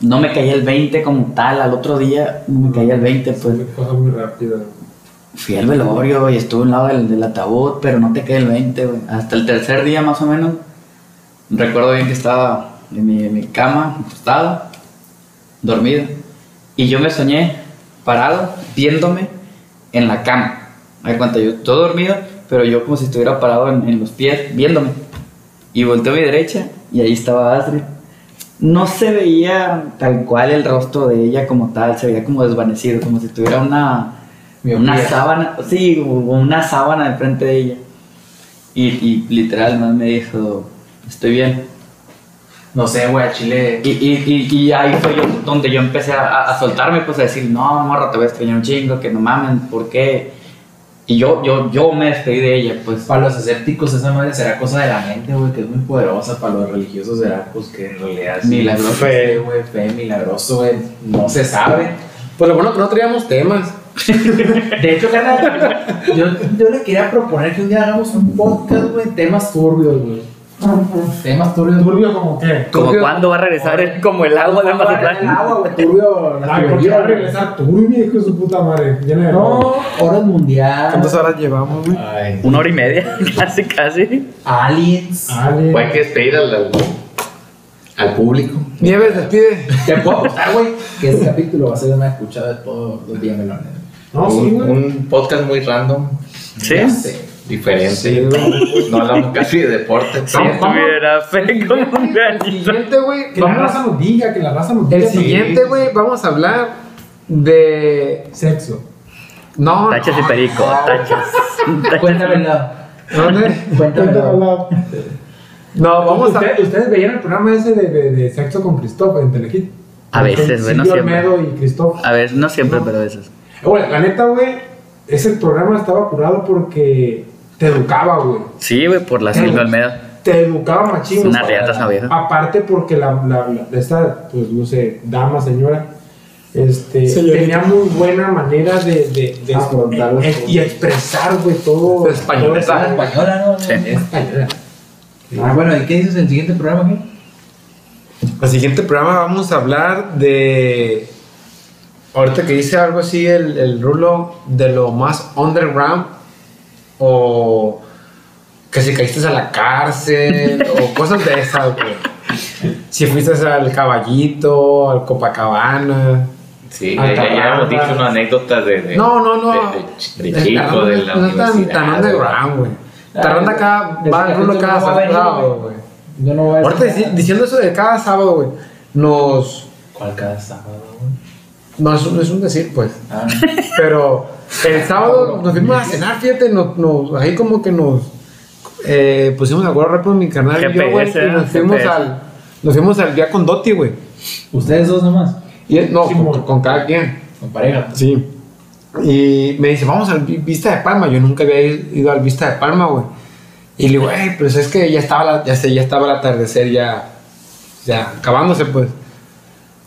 no me caía el 20 como tal, al otro día no me caía el 20, pues Fue cosa muy rápida. fui al velorio y estuve a un lado del, del ataúd, pero no te caía el 20, güey. Hasta el tercer día más o menos, recuerdo bien que estaba en mi, en mi cama, acostado, dormido, y yo me soñé parado, viéndome en la cama. Hay cuenta, yo todo dormido, pero yo como si estuviera parado en, en los pies, viéndome. Y volteé a mi derecha y ahí estaba Astrid. No se veía tal cual el rostro de ella como tal, se veía como desvanecido, como si tuviera una, una sábana, sí, una sábana de frente de ella. Y, y literal, más me dijo, estoy bien. No sé, güey, a Chile. Y, y, y, y ahí fue yo donde yo empecé a, a soltarme, pues a decir, no, morra, te voy a extrañar un chingo, que no mamen, ¿por qué? Y yo, yo, yo me despedí de ella, pues. Para los escépticos esa madre será cosa de la mente, güey, que es muy poderosa. Para los religiosos será, pues, que en realidad es Milagroso. Fe, güey, fe, milagroso, güey. No se sabe. Pues lo bueno que no traíamos temas. De hecho, carnal, yo, yo le quería proponer que un día hagamos un podcast, güey, temas turbios, güey. Temas turbios. ¿Turbio como qué? Como Turbio. cuándo va a regresar el- como el agua de El Mazatlán. agua, güey, turbio. la ¿por qué va a regresar turbio, hijo de su puta madre? Llena de No, horas mundial. ¿Cuántas horas llevamos, güey? Ay. Una hora y media, casi, casi. Aliens. Ale. Pues hay que despedir al, al, al público. Nieves, despide. Te puedo apostar, güey, que este capítulo va a ser el más escuchado de todos los días melones. No, sí, un, güey. un podcast muy random, ¿Sí? Diferente. No hablamos casi de deporte. Si tuviera fe como un El siguiente, güey, Que la raza nos diga, que la raza nos diga. El siguiente, güey, vamos a hablar de. Sexo. No. Tachas y perico, tachas. Cuéntamelo. ¿Dónde? Cuéntamelo. No, vamos a. ¿Ustedes, ustedes veían el programa ese de, de, de sexo con Christoph en Telehit. A veces, Con güey, no siempre. Y Christoph. A ver, no siempre, pero a veces. Güey, la neta, güey, ese programa estaba curado porque te educaba, güey. Sí, güey, por la Silvia Almeida. Te educaba machín. Es una esa vieja. Aparte porque la, la, la- esta, pues no sé, dama, señora, este, Señorita. tenía muy buena manera de, de, de eh, cosas. y expresar, güey, todo. Es española. Ah, española, ¿no? Sí. Es española. Ah, bueno, ¿y qué dices en el siguiente programa, güey? El siguiente programa vamos a hablar de. Ahorita que dice algo así, el, el rulo de lo más underground o que si caíste a la cárcel o cosas de esas, güey. Si fuiste al caballito, al Copacabana. Sí, Ah, ya, ya dicho una anécdota de, de, No, no, no. de, de- de chico, de la no es tan, universidad. tan underground, güey. Tarranta cada, Ese va capítulo uno cada no sábado, güey. Yo no voy a Ahorita diciendo eso de cada sábado, güey, nos. ¿Cuál cada sábado, güey? No es, un- es un decir, pues. Ah, Pero el sábado nos fuimos a cenar, fíjate, nos, nos- ahí como que nos eh, pusimos de acuerdo rápido mi carnal y yo, güey, y nos fuimos GPS. al, nos fuimos al día con Dotti, güey. Ustedes dos nomás, Y él- no, Sí, con, cada quien. con pareja. Sí. Y me dice, vamos al Vi- Vista de Palma. Yo nunca había ido al Vista de Palma, güey. Y le digo, güey, pues es que ya estaba, la- ya, sé, ya estaba el atardecer, ya, ya acabándose, pues.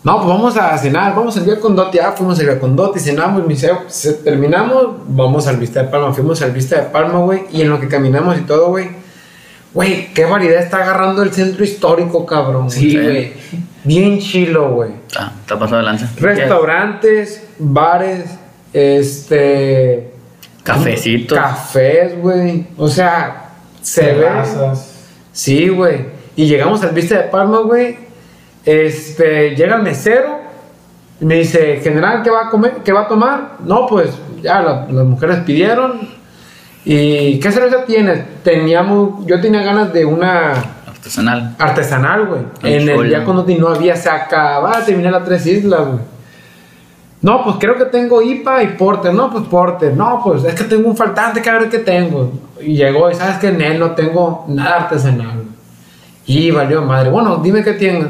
No, pues vamos a cenar, vamos al día con Dotti. Ah, fuimos al día con Dotti, cenamos. Me dice, "Se- terminamos, vamos al Vista de Palma. Fuimos al Vista de Palma, güey. Y en lo que caminamos y todo, güey. Güey, qué variedad está agarrando el centro histórico, cabrón. Sí, güey. Bien chilo, güey. Ah, está pasado de lanza. Restaurantes, bares, este. Cafecitos. Cafés, güey. O sea, se ve. Sí, güey. Y llegamos al Vista de Palma, güey. Este, llega el mesero y me dice, general, ¿qué va a comer? ¿Qué va a tomar? No, pues ya la- las mujeres pidieron. ¿Y qué cerveza tienes? Teníamos, yo tenía ganas de una Artesanal. artesanal, güey. En el cuando no había, se acababa de terminar las tres islas, güey. No, pues creo que tengo IPA y Porter. No, pues Porter. No, pues es que tengo un faltante, que a ver qué tengo. Y llegó, y sabes que en él no tengo nada artesanal. Y valió madre. Bueno, dime qué tienes.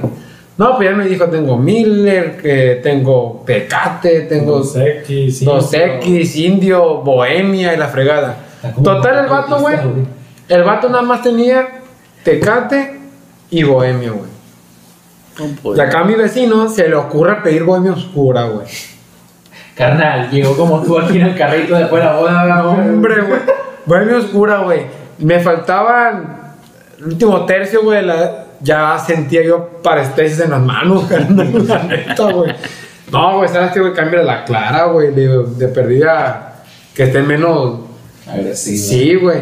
No, pues ya me dijo, tengo Miller, que tengo Pecate, tengo 2X, 2X, Indio, Bohemia y la fregada. Como Total, el vato, güey. El vato nada más tenía Tecate y Bohemia, güey. No. Y acá a mi vecino se le ocurre pedir Bohemia oscura, güey. Carnal, llegó como tú aquí en el carrito después de la boda. güey. Hombre, güey. Bohemia oscura, güey. Me faltaban el último tercio, güey. la- Ya sentía yo parestesis en las manos, carnal. La neta, güey. No, güey, sabes que, güey, cambia la clara, güey. De, de perdida que esté menos. Agresivo. Sí, güey.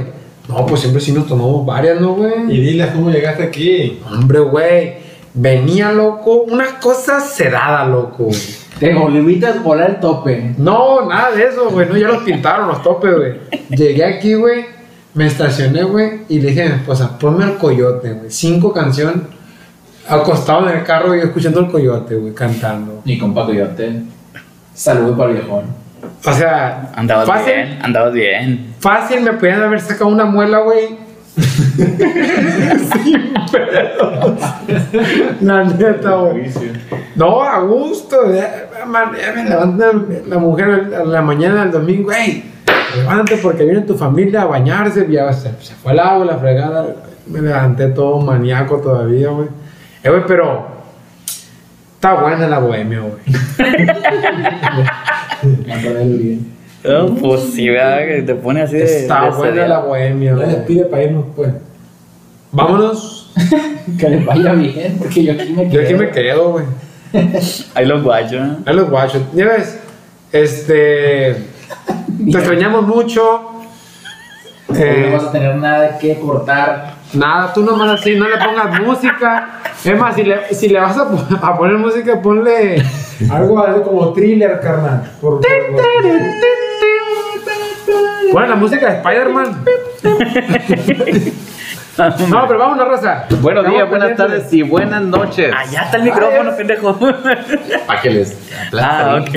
No, pues siempre sí nos tomamos varias, ¿no, güey? Y diles cómo llegaste aquí. Hombre, güey. Venía, loco. Una cosa sedada, loco. güey. Te a volar el tope. No, nada de eso, güey. No, ya los pintaron los topes, güey. Llegué aquí, güey. Me estacioné, güey. Y le dije a mi esposa, ponme el coyote, güey. Cinco canciones. Acostado en el carro y escuchando el coyote, güey, cantando. Y con Paco yo te saludo para el viejón. O sea, Andabas fácil, bien, andabas bien. fácil me podían haber sacado una muela, güey. Sin pedos. La neta, güey. No, a gusto. me levanta la mujer a la mañana del domingo. Ey, levántate porque viene tu familia a bañarse. Ya se, se fue al agua, la fregada. Me levanté todo maníaco todavía, güey. Eh, güey, pero está buena la bohemia, güey. No, pues sí, ¿verdad? Que te pone así de. Está de buena la bohemia, güey. despide para irnos, pues. Vámonos. Que les vaya bien, porque yo aquí me quedo. Yo aquí me quedo, güey. Ahí los guachos. ¿no? Ahí los guachos. Ya ves, este. Te extrañamos mucho. Hoy Eh, no vas a tener nada que cortar. Nada, tú nomás así, no le pongas música. Es más, si le, si le vas a, po- a poner música, ponle. Algo así como thriller, carnal. Por, por- Pon la música de Spider-Man. No, pero vámonos, raza. Buenos días, buenas pendientes. tardes y buenas noches. Allá está el micrófono, pendejo. Para que les ah, ok.